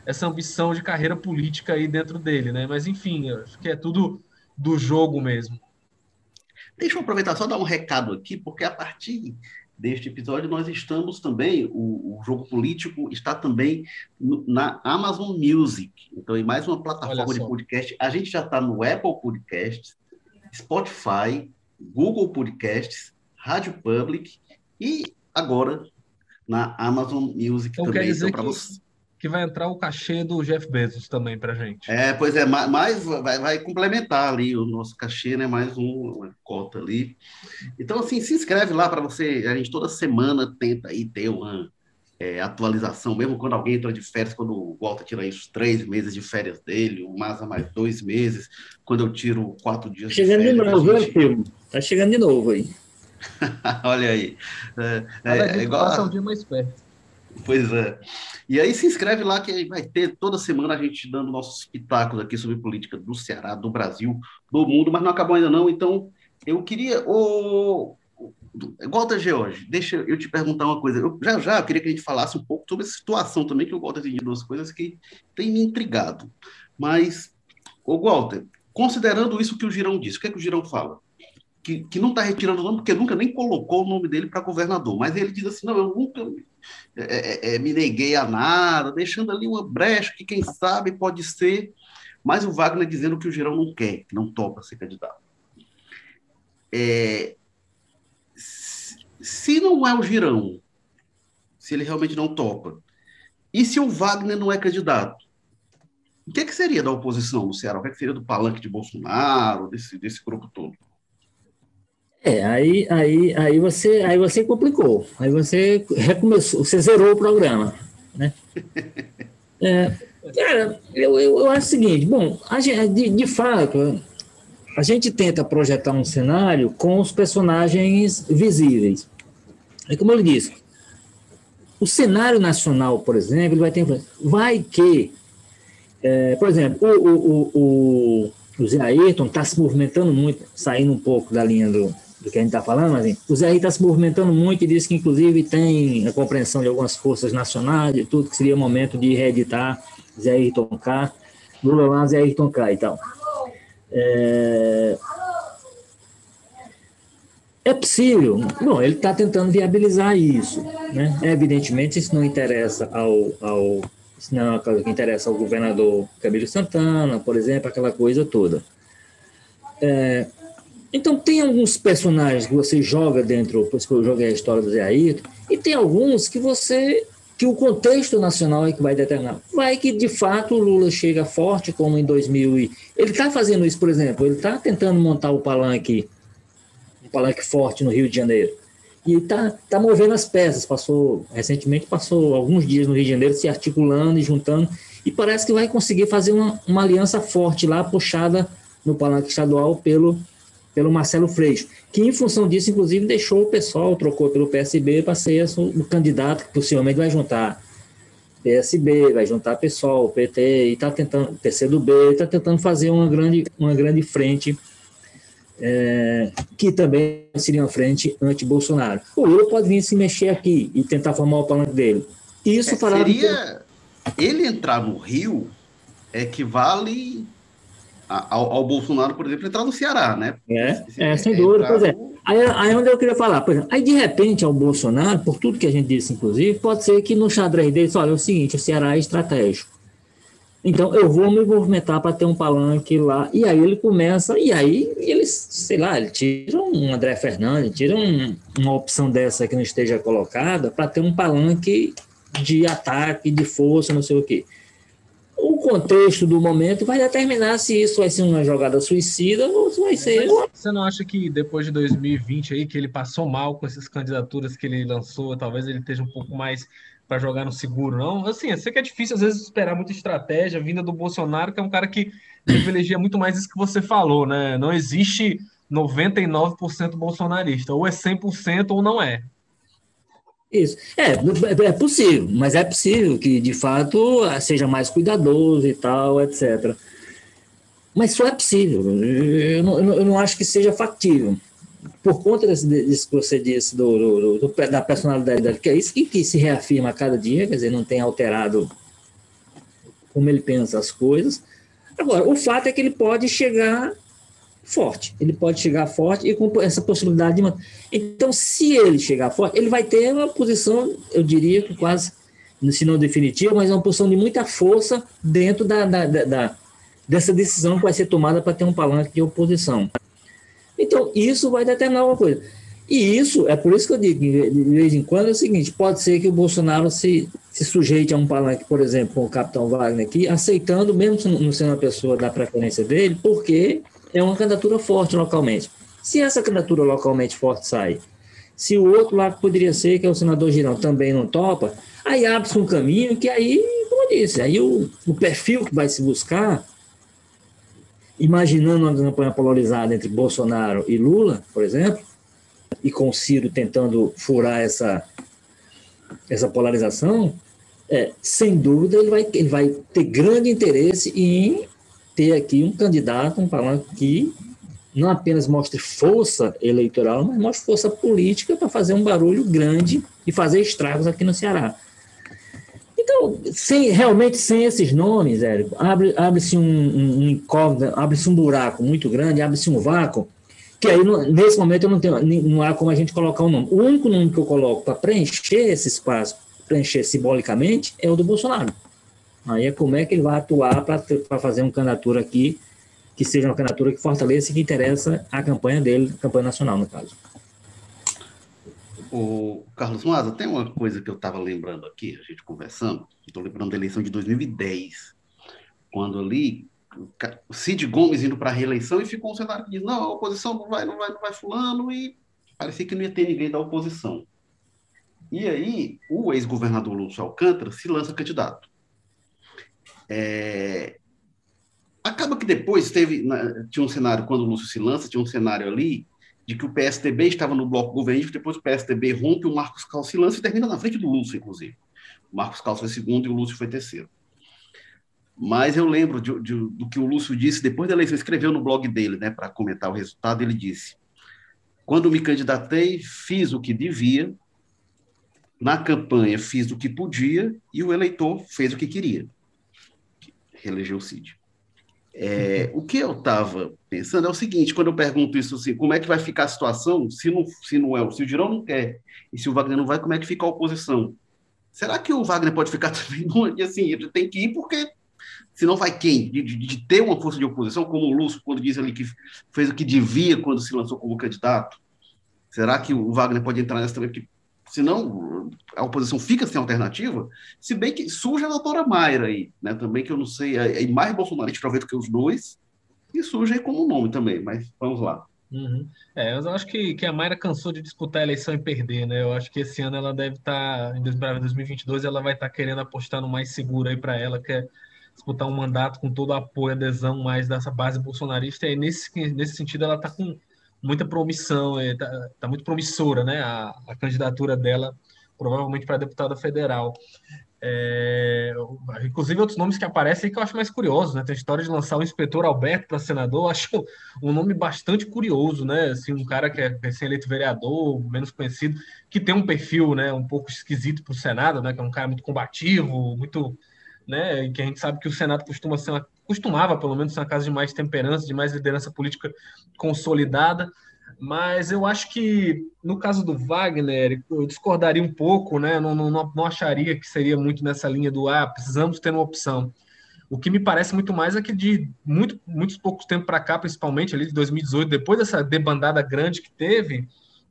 essa ambição de carreira política aí dentro dele, né? Mas enfim, acho que é tudo do jogo mesmo. Deixa eu aproveitar só dar um recado aqui, porque a partir deste episódio nós estamos também, o, o jogo político está também no, na Amazon Music. Então, em mais uma plataforma de podcast. A gente já está no Apple Podcasts, Spotify, Google Podcasts, Rádio Public e agora na Amazon Music então, também. Quer dizer então, que... você que vai entrar o cachê do Jeff Bezos também para gente. É, pois é, mais vai, vai complementar ali o nosso cachê, né? Mais uma cota ali. Então, assim, se inscreve lá para você. A gente toda semana tenta aí ter uma é, atualização, mesmo quando alguém entra de férias, quando o Walter tira aí os três meses de férias dele, o Maza mais dois meses, quando eu tiro quatro dias chegando de férias. Chegando de novo, gente... filho? Tá chegando de novo aí. Olha aí. É, é, é igual... Passa um dia mais perto. Pois é. E aí se inscreve lá que vai ter toda semana a gente dando nossos pitacos aqui sobre política do Ceará, do Brasil, do mundo, mas não acabou ainda não. Então, eu queria... O, Walter George, deixa eu te perguntar uma coisa. Eu, já já eu queria que a gente falasse um pouco sobre a situação também, que o Walter tem duas coisas que tem me intrigado. Mas, o Walter, considerando isso que o Girão disse, o que, é que o Girão fala? Que, que não está retirando o nome, porque nunca nem colocou o nome dele para governador, mas ele diz assim: não, eu nunca é, é, é, me neguei a nada, deixando ali uma brecha que, quem sabe, pode ser. Mas o Wagner dizendo que o Girão não quer, que não topa ser candidato. É, se não é o Girão, se ele realmente não topa, e se o Wagner não é candidato, o que, é que seria da oposição no Ceará? O que, é que seria do palanque de Bolsonaro, desse, desse grupo todo? É, aí, aí, aí, você, aí você complicou. Aí você recomeçou, você zerou o programa. Né? É, cara, eu, eu, eu, acho o seguinte: bom, a gente, de, de fato, a gente tenta projetar um cenário com os personagens visíveis. E como ele disse, o cenário nacional, por exemplo, vai ter influência. Vai que, é, por exemplo, o, o, o, o Zé Ayrton está se movimentando muito, saindo um pouco da linha do, do que a gente está falando, mas o Zé está se movimentando muito e diz que, inclusive, tem a compreensão de algumas forças nacionais e tudo, que seria o momento de reeditar Zé Ayrton K, Lula lá, Zé Ayrton K e tal. É, é possível. Bom, ele está tentando viabilizar isso. Né? Evidentemente, isso não interessa ao, ao isso não é uma coisa que interessa ao governador Camilo Santana, por exemplo, aquela coisa toda. É, então, tem alguns personagens que você joga dentro, por isso que eu joguei a história do Zé Ayrton, e tem alguns que você que o contexto nacional é que vai determinar. Vai que, de fato, o Lula chega forte, como em 2000. E... Ele está fazendo isso, por exemplo, ele está tentando montar o palanque, um palanque forte no Rio de Janeiro. E está tá movendo as peças. Passou, recentemente, passou alguns dias no Rio de Janeiro se articulando e juntando. E parece que vai conseguir fazer uma, uma aliança forte lá, puxada no palanque estadual pelo pelo Marcelo Freixo, que em função disso, inclusive, deixou o pessoal, trocou pelo PSB para ser o candidato que possivelmente vai juntar PSB, vai juntar pessoal, PT, e está tentando, PCdoB, está tentando fazer uma grande, uma grande frente, é, que também seria uma frente anti-Bolsonaro. O Lula pode vir se mexer aqui e tentar formar o palanque dele. Isso é, Seria ele entrar no Rio equivale ao, ao, Bolsonaro, por exemplo, entrar no Ceará, né? É, é sem dúvida, pois é. Aí, aí onde eu queria falar, por exemplo, aí de repente ao Bolsonaro, por tudo que a gente disse, inclusive, pode ser que no xadrez dele, olha, é o seguinte, o Ceará é estratégico. Então, eu vou me movimentar para ter um palanque lá. E aí ele começa, e aí eles, sei lá, ele tira um André Fernandes, tira um, uma opção dessa que não esteja colocada para ter um palanque de ataque, de força, não sei o quê o contexto do momento vai determinar se isso vai ser uma jogada suicida ou se vai ser. Você não acha que depois de 2020 aí, que ele passou mal com essas candidaturas que ele lançou, talvez ele esteja um pouco mais para jogar no seguro, não? Assim, eu sei que é difícil às vezes esperar muita estratégia vinda do Bolsonaro, que é um cara que privilegia muito mais isso que você falou, né? Não existe 99% bolsonarista, ou é 100% ou não é. Isso. É, é possível, mas é possível que, de fato, seja mais cuidadoso e tal, etc. Mas só é possível. Eu não, eu não acho que seja factível. Por conta desse, que você disse, do, do, do, da personalidade que é isso que, que se reafirma a cada dia, quer dizer, não tem alterado como ele pensa as coisas. Agora, o fato é que ele pode chegar forte. Ele pode chegar forte e com essa possibilidade de. Então, se ele chegar forte, ele vai ter uma posição, eu diria que quase, se não definitiva, mas uma posição de muita força dentro da, da, da, da dessa decisão que vai ser tomada para ter um palanque de oposição. Então, isso vai determinar uma coisa. E isso, é por isso que eu digo, de vez em quando, é o seguinte: pode ser que o Bolsonaro se, se sujeite a um palanque, por exemplo, com o capitão Wagner aqui, aceitando, mesmo não sendo uma pessoa da preferência dele, porque é uma candidatura forte localmente. Se essa candidatura localmente forte sai, se o outro lado poderia ser, que é o senador Girão, também não topa, aí abre-se um caminho que aí, como eu disse, aí o, o perfil que vai se buscar, imaginando uma campanha polarizada entre Bolsonaro e Lula, por exemplo, e com Ciro tentando furar essa, essa polarização, é, sem dúvida ele vai, ele vai ter grande interesse em ter aqui um candidato, um palanque que não apenas mostre força eleitoral, mas mostre força política para fazer um barulho grande e fazer estragos aqui no Ceará. Então, sem, realmente sem esses nomes, Érico, abre-se abre um, um, um abre-se um buraco muito grande, abre-se um vácuo que aí, nesse momento, eu não tenho, não há como a gente colocar o um nome. O único nome que eu coloco para preencher esse espaço, preencher simbolicamente, é o do Bolsonaro. Aí é como é que ele vai atuar para fazer uma candidatura aqui, que seja uma candidatura que fortaleça e que interessa a campanha dele, a campanha nacional, no caso. O Carlos Maza, tem uma coisa que eu estava lembrando aqui, a gente conversando, estou lembrando da eleição de 2010, quando ali o Cid Gomes indo para a reeleição e ficou um cenário que diz, não, a oposição não vai, não vai, não vai fulano, e parecia que não ia ter ninguém da oposição. E aí, o ex-governador Lúcio Alcântara se lança candidato. É... Acaba que depois teve, tinha um cenário, quando o Lúcio se lança, tinha um cenário ali de que o PSDB estava no bloco governístico, depois o PSDB rompe, o Marcos Cal se lança e termina na frente do Lúcio, inclusive. O Marcos Cal foi segundo e o Lúcio foi terceiro. Mas eu lembro de, de, do que o Lúcio disse depois da eleição, escreveu no blog dele, né, para comentar o resultado. Ele disse: Quando me candidatei, fiz o que devia, na campanha fiz o que podia e o eleitor fez o que queria. Reelegeu o Cid. É, o que eu estava pensando é o seguinte: quando eu pergunto isso assim, como é que vai ficar a situação se não, se não é, se o Girão não quer e se o Wagner não vai, como é que fica a oposição? Será que o Wagner pode ficar também? E assim, ele tem que ir porque se não vai quem? De, de, de, ter uma força de oposição, como o Lúcio, quando diz ali que fez o que devia quando se lançou como candidato. Será que o Wagner pode entrar nessa também? Porque senão a oposição fica sem alternativa, se bem que surge a doutora Mayra aí, né? Também que eu não sei, é, é mais bolsonarista talvez do que os dois, e surge aí como nome também, mas vamos lá. Uhum. É, eu acho que, que a Mayra cansou de disputar a eleição e perder, né? Eu acho que esse ano ela deve estar, tá, em 2022, ela vai estar tá querendo apostar no mais seguro aí para ela, que é disputar um mandato com todo o apoio, adesão mais dessa base bolsonarista, e nesse, nesse sentido ela está com muita promissão, está é, tá muito promissora né, a, a candidatura dela, provavelmente para deputada federal. É, inclusive outros nomes que aparecem que eu acho mais curiosos, né? Tem a história de lançar o inspetor Alberto para senador, eu acho um nome bastante curioso, né? Assim, um cara que é recém-eleito vereador, menos conhecido, que tem um perfil, né, um pouco esquisito para o Senado, né? Que é um cara muito combativo, muito né? Que a gente sabe que o Senado costuma ser uma, costumava, pelo menos, ser uma casa de mais temperança, de mais liderança política consolidada. Mas eu acho que no caso do Wagner, eu discordaria um pouco, né? Não, não, não acharia que seria muito nessa linha do ah, precisamos ter uma opção. O que me parece muito mais é que de muito, muitos poucos tempo para cá, principalmente ali de 2018, depois dessa debandada grande que teve,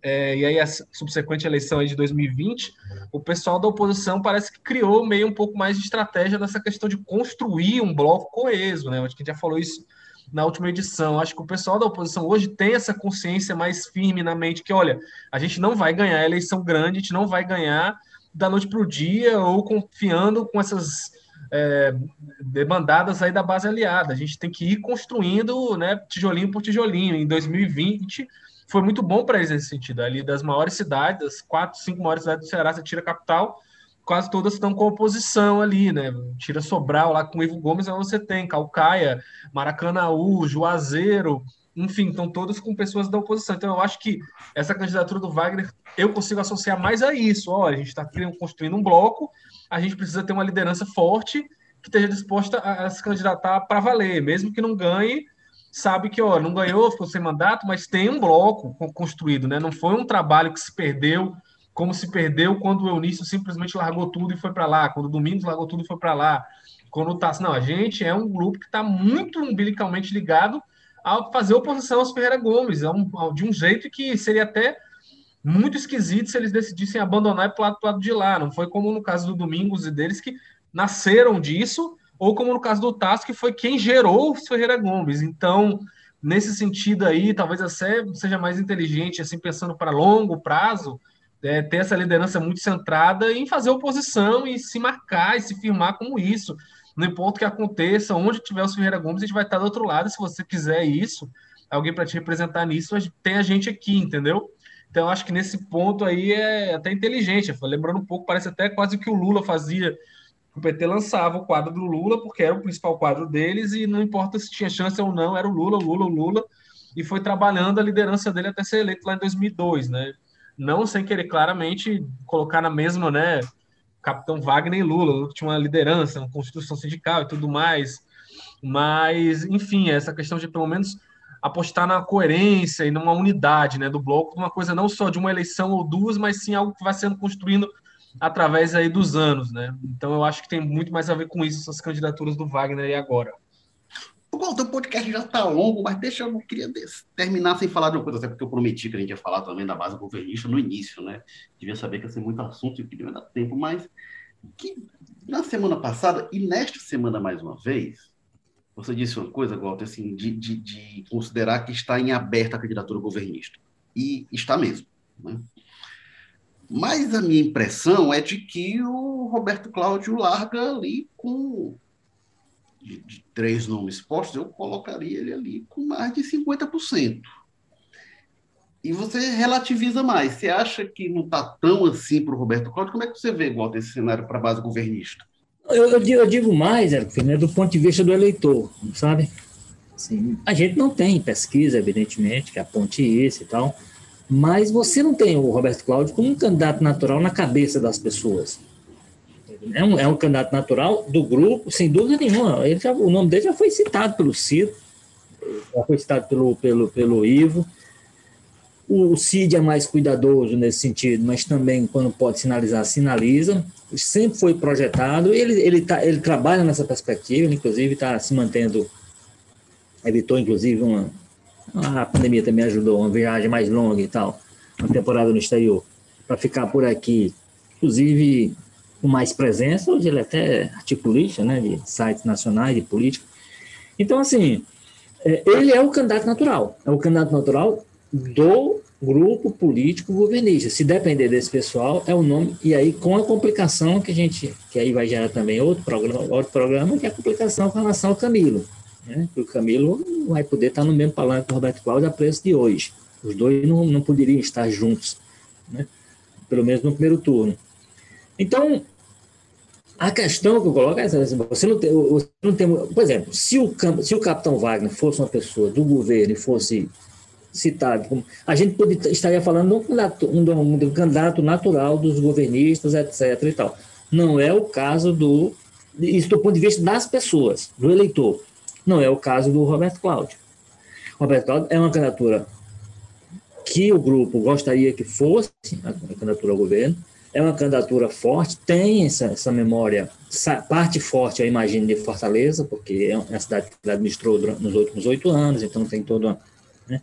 é, e aí a subsequente eleição de 2020, o pessoal da oposição parece que criou meio um pouco mais de estratégia nessa questão de construir um bloco coeso, né? Acho que a gente já falou isso na última edição. Acho que o pessoal da oposição hoje tem essa consciência mais firme na mente que, olha, a gente não vai ganhar eleição grande, a gente não vai ganhar da noite para o dia ou confiando com essas é, demandadas aí da base aliada. A gente tem que ir construindo, né, tijolinho por tijolinho. Em 2020 foi muito bom para eles nesse sentido. Ali das maiores cidades, das quatro, cinco maiores cidades do Ceará, você tira a capital, quase todas estão com oposição ali, né? Tira Sobral lá com o Ivo Gomes, aí você tem Calcaia, Maracanaú, Juazeiro, enfim, estão todos com pessoas da oposição. Então, eu acho que essa candidatura do Wagner eu consigo associar mais a isso. Olha, a gente está construindo um bloco, a gente precisa ter uma liderança forte que esteja disposta a se candidatar para valer, mesmo que não ganhe sabe que ó, não ganhou, ficou sem mandato, mas tem um bloco construído, né? Não foi um trabalho que se perdeu como se perdeu quando o Eunício simplesmente largou tudo e foi para lá, quando o Domingos largou tudo e foi para lá, quando o Tassi. Não, a gente é um grupo que está muito umbilicalmente ligado a fazer oposição aos Ferreira Gomes, é um, de um jeito que seria até muito esquisito se eles decidissem abandonar e para o lado de lá. Não foi como no caso do Domingos e deles que nasceram disso, ou como no caso do Tasso, que foi quem gerou o Ferreira Gomes. Então, nesse sentido aí, talvez até seja mais inteligente, assim, pensando para longo prazo, é, ter essa liderança muito centrada em fazer oposição e se marcar e se firmar como isso. Não importa o que aconteça, onde tiver o Ferreira Gomes, a gente vai estar do outro lado. Se você quiser isso, alguém para te representar nisso, tem a gente aqui, entendeu? Então, acho que nesse ponto aí é até inteligente. Lembrando um pouco, parece até quase que o Lula fazia. O PT lançava o quadro do Lula, porque era o principal quadro deles, e não importa se tinha chance ou não, era o Lula, o Lula, o Lula, e foi trabalhando a liderança dele até ser eleito lá em 2002, né? Não sem querer claramente colocar na mesma, né? Capitão Wagner e Lula, tinha uma liderança, uma constituição sindical e tudo mais. Mas, enfim, essa questão de pelo menos apostar na coerência e numa unidade né, do bloco, uma coisa não só de uma eleição ou duas, mas sim algo que vai sendo construído através aí dos anos, né? Então eu acho que tem muito mais a ver com isso, essas candidaturas do Wagner aí agora. Bom, o podcast já está longo, mas deixa eu não queria terminar sem falar de uma coisa, até porque eu prometi que a gente ia falar também da base governista no início, né? Devia saber que ia ser muito assunto e que devia dar tempo, mas que na semana passada e nesta semana mais uma vez, você disse uma coisa, Walter, assim, de, de, de, considerar que está em aberta a candidatura governista. E está mesmo. Né? Mas a minha impressão é de que o Roberto Cláudio larga ali com. De, de três nomes postos, eu colocaria ele ali com mais de 50%. E você relativiza mais. Você acha que não está tão assim para o Roberto Cláudio? Como é que você vê, Walter, esse cenário para a base governista? Eu, eu, eu digo mais, Érico, do ponto de vista do eleitor, sabe? Assim, a gente não tem pesquisa, evidentemente, que aponte isso e tal, mas você não tem o Roberto Cláudio como um candidato natural na cabeça das pessoas. É um, é um candidato natural do grupo, sem dúvida nenhuma. Ele já, o nome dele já foi citado pelo Ciro, já foi citado pelo, pelo, pelo Ivo, o CID é mais cuidadoso nesse sentido, mas também, quando pode sinalizar, sinaliza. Sempre foi projetado, ele, ele, tá, ele trabalha nessa perspectiva, inclusive está se mantendo, evitou, inclusive, uma. A pandemia também ajudou, uma viagem mais longa e tal, uma temporada no exterior, para ficar por aqui, inclusive com mais presença. Hoje ele é até articulista né, de sites nacionais de política. Então, assim, é, ele é o candidato natural, é o candidato natural do grupo político governista. Se depender desse pessoal, é o nome, e aí com a complicação que a gente, que aí vai gerar também outro programa, outro programa que é a complicação com relação ao Camilo. Né? o Camilo vai poder estar no mesmo palanque do Roberto Cláudio a preço de hoje. Os dois não, não poderiam estar juntos, né? pelo menos no primeiro turno. Então, a questão que eu coloco é essa, você não tem, você não tem por exemplo, se o, se o capitão Wagner fosse uma pessoa do governo e fosse citado. A gente poderia, estaria falando de um um, um candidato natural dos governistas, etc. E tal. Não é o caso do. Isso do ponto de vista das pessoas, do eleitor. Não é o caso do Roberto Cláudio. Roberto Cláudio é uma candidatura que o grupo gostaria que fosse a candidatura ao governo. É uma candidatura forte, tem essa, essa memória, essa parte forte, eu imagino, de Fortaleza, porque é uma cidade que administrou nos últimos oito anos, então tem toda. Né?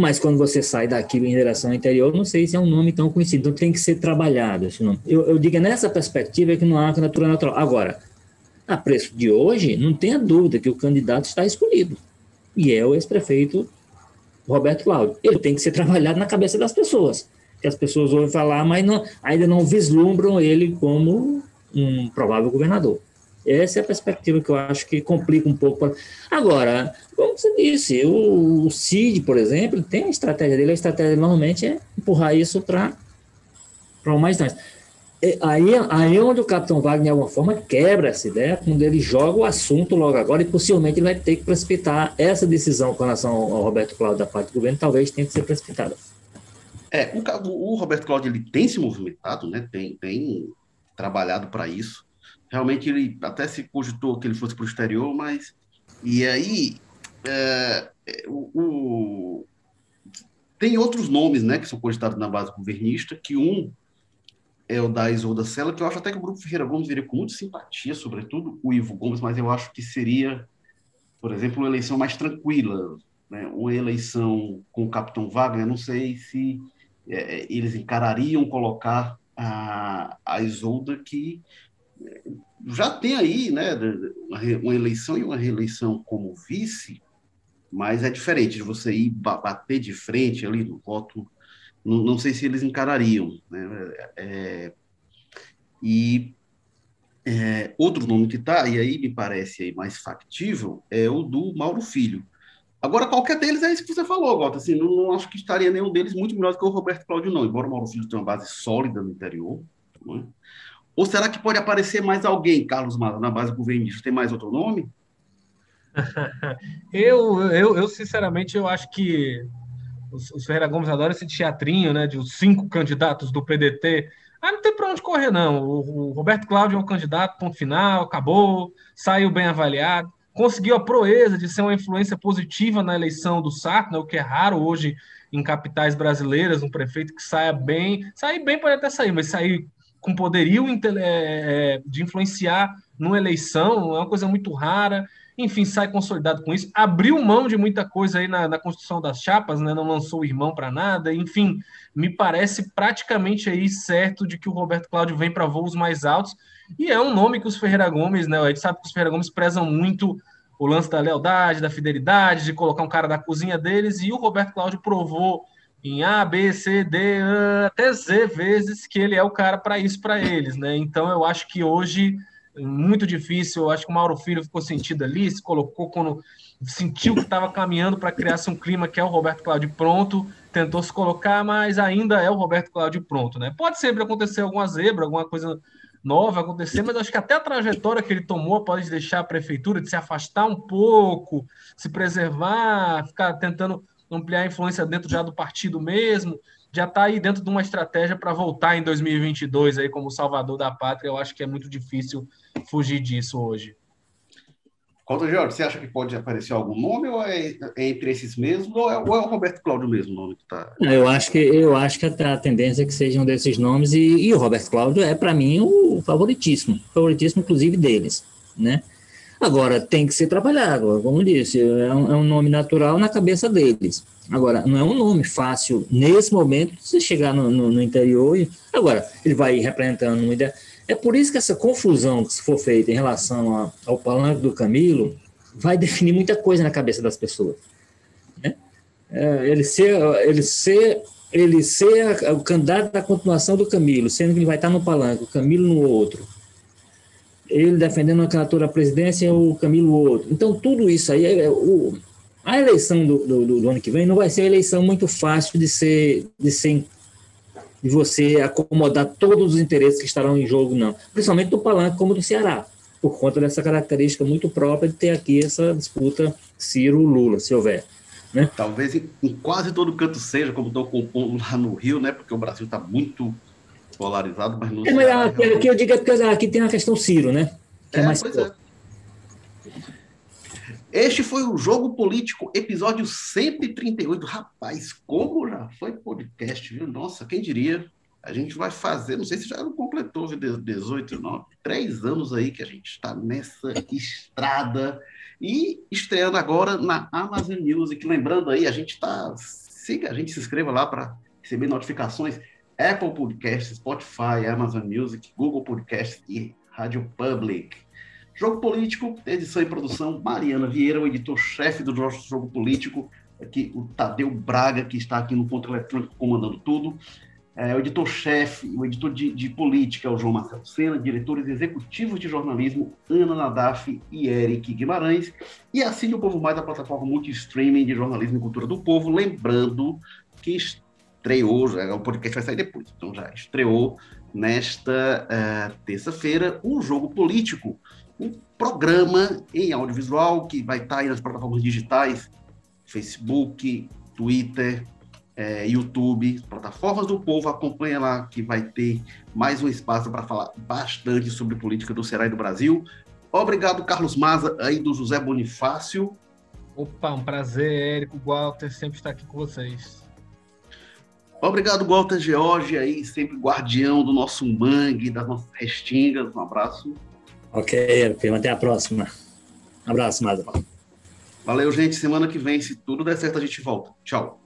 mas quando você sai daqui em direção ao interior, não sei se é um nome tão conhecido, então tem que ser trabalhado esse nome. Eu, eu digo nessa perspectiva que não há candidatura natural. Agora, a preço de hoje, não tenha dúvida que o candidato está escolhido, e é o ex-prefeito Roberto Cláudio. Ele tem que ser trabalhado na cabeça das pessoas, que as pessoas ouvem falar, mas não, ainda não vislumbram ele como um provável governador. Essa é a perspectiva que eu acho que complica um pouco. Agora, como você disse, o, o CID, por exemplo, tem a estratégia dele, a estratégia normalmente é empurrar isso para o mais tarde. Aí, aí é onde o Capitão Wagner, de alguma forma, quebra essa ideia, quando ele joga o assunto logo agora, e possivelmente ele vai ter que precipitar essa decisão com relação ao Roberto Cláudio da parte do governo, talvez tenha que ser precipitada. É, o, o Roberto Cláudio ele tem se movimentado, né? tem, tem trabalhado para isso realmente ele até se cogitou que ele fosse para o exterior, mas. E aí. É, o, o, tem outros nomes né, que são cogitados na base governista, que um é o da Isolda Sela, que eu acho até que o Grupo Ferreira Gomes viria com muita simpatia, sobretudo o Ivo Gomes, mas eu acho que seria, por exemplo, uma eleição mais tranquila, né? uma eleição com o Capitão Wagner, não sei se é, eles encarariam colocar a, a Isolda, que já tem aí né, uma eleição e uma reeleição como vice, mas é diferente de você ir bater de frente ali no voto. Não, não sei se eles encarariam. Né? É, e é, outro nome que está, e aí me parece aí mais factível, é o do Mauro Filho. Agora, qualquer deles é isso que você falou, Gota. Assim, não, não, acho que estaria nenhum deles muito melhor do que o Roberto Cláudio, não. Embora o Mauro Filho tenha uma base sólida no interior. É? Ou será que pode aparecer mais alguém, Carlos Maza, na base governista? Tem mais outro nome? eu, eu, eu, sinceramente, eu acho que os, Ferreira Gomes adoram esse teatrinho, né, de os cinco candidatos do PDT. Ah, não tem para onde correr, não. O, o Roberto Cláudio é o candidato, ponto final, acabou, saiu bem avaliado conseguiu a proeza de ser uma influência positiva na eleição do Sarto, né, o que é raro hoje em capitais brasileiras, um prefeito que saia bem, sair bem pode até sair, mas sair com poderio é, é, de influenciar numa eleição é uma coisa muito rara, enfim, sai consolidado com isso, abriu mão de muita coisa aí na, na construção das chapas, né, não lançou o irmão para nada, enfim, me parece praticamente aí certo de que o Roberto Cláudio vem para voos mais altos, e é um nome que os Ferreira Gomes, né? A gente sabe que os Ferreira Gomes prezam muito o lance da lealdade, da fidelidade, de colocar um cara da cozinha deles, e o Roberto Cláudio provou em A, B, C, D, até Z vezes que ele é o cara para isso para eles, né? Então eu acho que hoje muito difícil, acho que o Mauro Filho ficou sentido ali, se colocou quando sentiu que estava caminhando para criar-se um clima que é o Roberto Cláudio pronto, tentou se colocar, mas ainda é o Roberto Cláudio pronto, né? Pode sempre acontecer alguma zebra, alguma coisa nova acontecer, mas acho que até a trajetória que ele tomou pode deixar a prefeitura de se afastar um pouco, se preservar, ficar tentando ampliar a influência dentro já do partido mesmo, já está aí dentro de uma estratégia para voltar em 2022 aí como salvador da pátria. Eu acho que é muito difícil fugir disso hoje. Conta, Jorge, você acha que pode aparecer algum nome ou é, é entre esses mesmos ou é, ou é, o Roberto Cláudio mesmo nome que está? Eu acho que eu acho que a, tendência é que sejam desses nomes e, e o Roberto Cláudio é para mim o favoritíssimo, favoritíssimo inclusive deles, né? Agora tem que ser trabalhado, como disse, é um, é um nome natural na cabeça deles. Agora não é um nome fácil nesse momento você chegar no, no, no interior e agora ele vai representando uma ideia é por isso que essa confusão que se for feita em relação a, ao palanque do Camilo vai definir muita coisa na cabeça das pessoas. Né? É, ele ser, ele ser, ele ser o candidato da continuação do Camilo, sendo que ele vai estar no palanque, o Camilo no outro. Ele defendendo uma candidatura à presidência, o Camilo outro. Então, tudo isso aí, é, o, a eleição do, do, do, ano que vem não vai ser uma eleição muito fácil de ser, de ser de você acomodar todos os interesses que estarão em jogo, não. Principalmente do Palanque como do Ceará, por conta dessa característica muito própria de ter aqui essa disputa Ciro-Lula, se houver. Né? Talvez em, quase todo canto seja, como estão compondo lá no Rio, né? porque o Brasil está muito polarizado, mas não. É, mas aqui, aqui eu digo é porque aqui tem a questão Ciro, né? Que é, é mais é. Este foi o Jogo Político, episódio 138. Rapaz, como já foi podcast, viu? Nossa, quem diria? A gente vai fazer, não sei se já completou 18, não, três anos aí que a gente está nessa estrada e estreando agora na Amazon Music. Lembrando aí, a gente está, siga, a gente se inscreva lá para receber notificações. Apple Podcasts, Spotify, Amazon Music, Google Podcasts e Rádio Public. Jogo Político, edição e produção, Mariana Vieira, o editor-chefe do nosso Jogo Político, aqui o Tadeu Braga, que está aqui no ponto eletrônico comandando tudo, é, o editor-chefe, o editor de, de, política é o João Marcelo Sena, diretores executivos de jornalismo, Ana Nadaf e Eric Guimarães, e assine o Povo Mais, a plataforma multi-streaming de jornalismo e cultura do povo, lembrando que estreou, já, o podcast vai sair depois, então já estreou nesta uh, terça-feira um jogo político, um programa em audiovisual que vai estar aí nas plataformas digitais, Facebook, Twitter, é, YouTube, plataformas do povo, acompanha lá que vai ter mais um espaço para falar bastante sobre política do Ceará e do Brasil. Obrigado, Carlos Maza, aí do José Bonifácio. Opa, um prazer, Érico Walter, sempre estar aqui com vocês. Obrigado, Walter George, aí, sempre guardião do nosso mangue, das nossas restingas. Um abraço. Ok, até a próxima. Um abraço, Maza. Valeu, gente. Semana que vem, se tudo der certo, a gente volta. Tchau.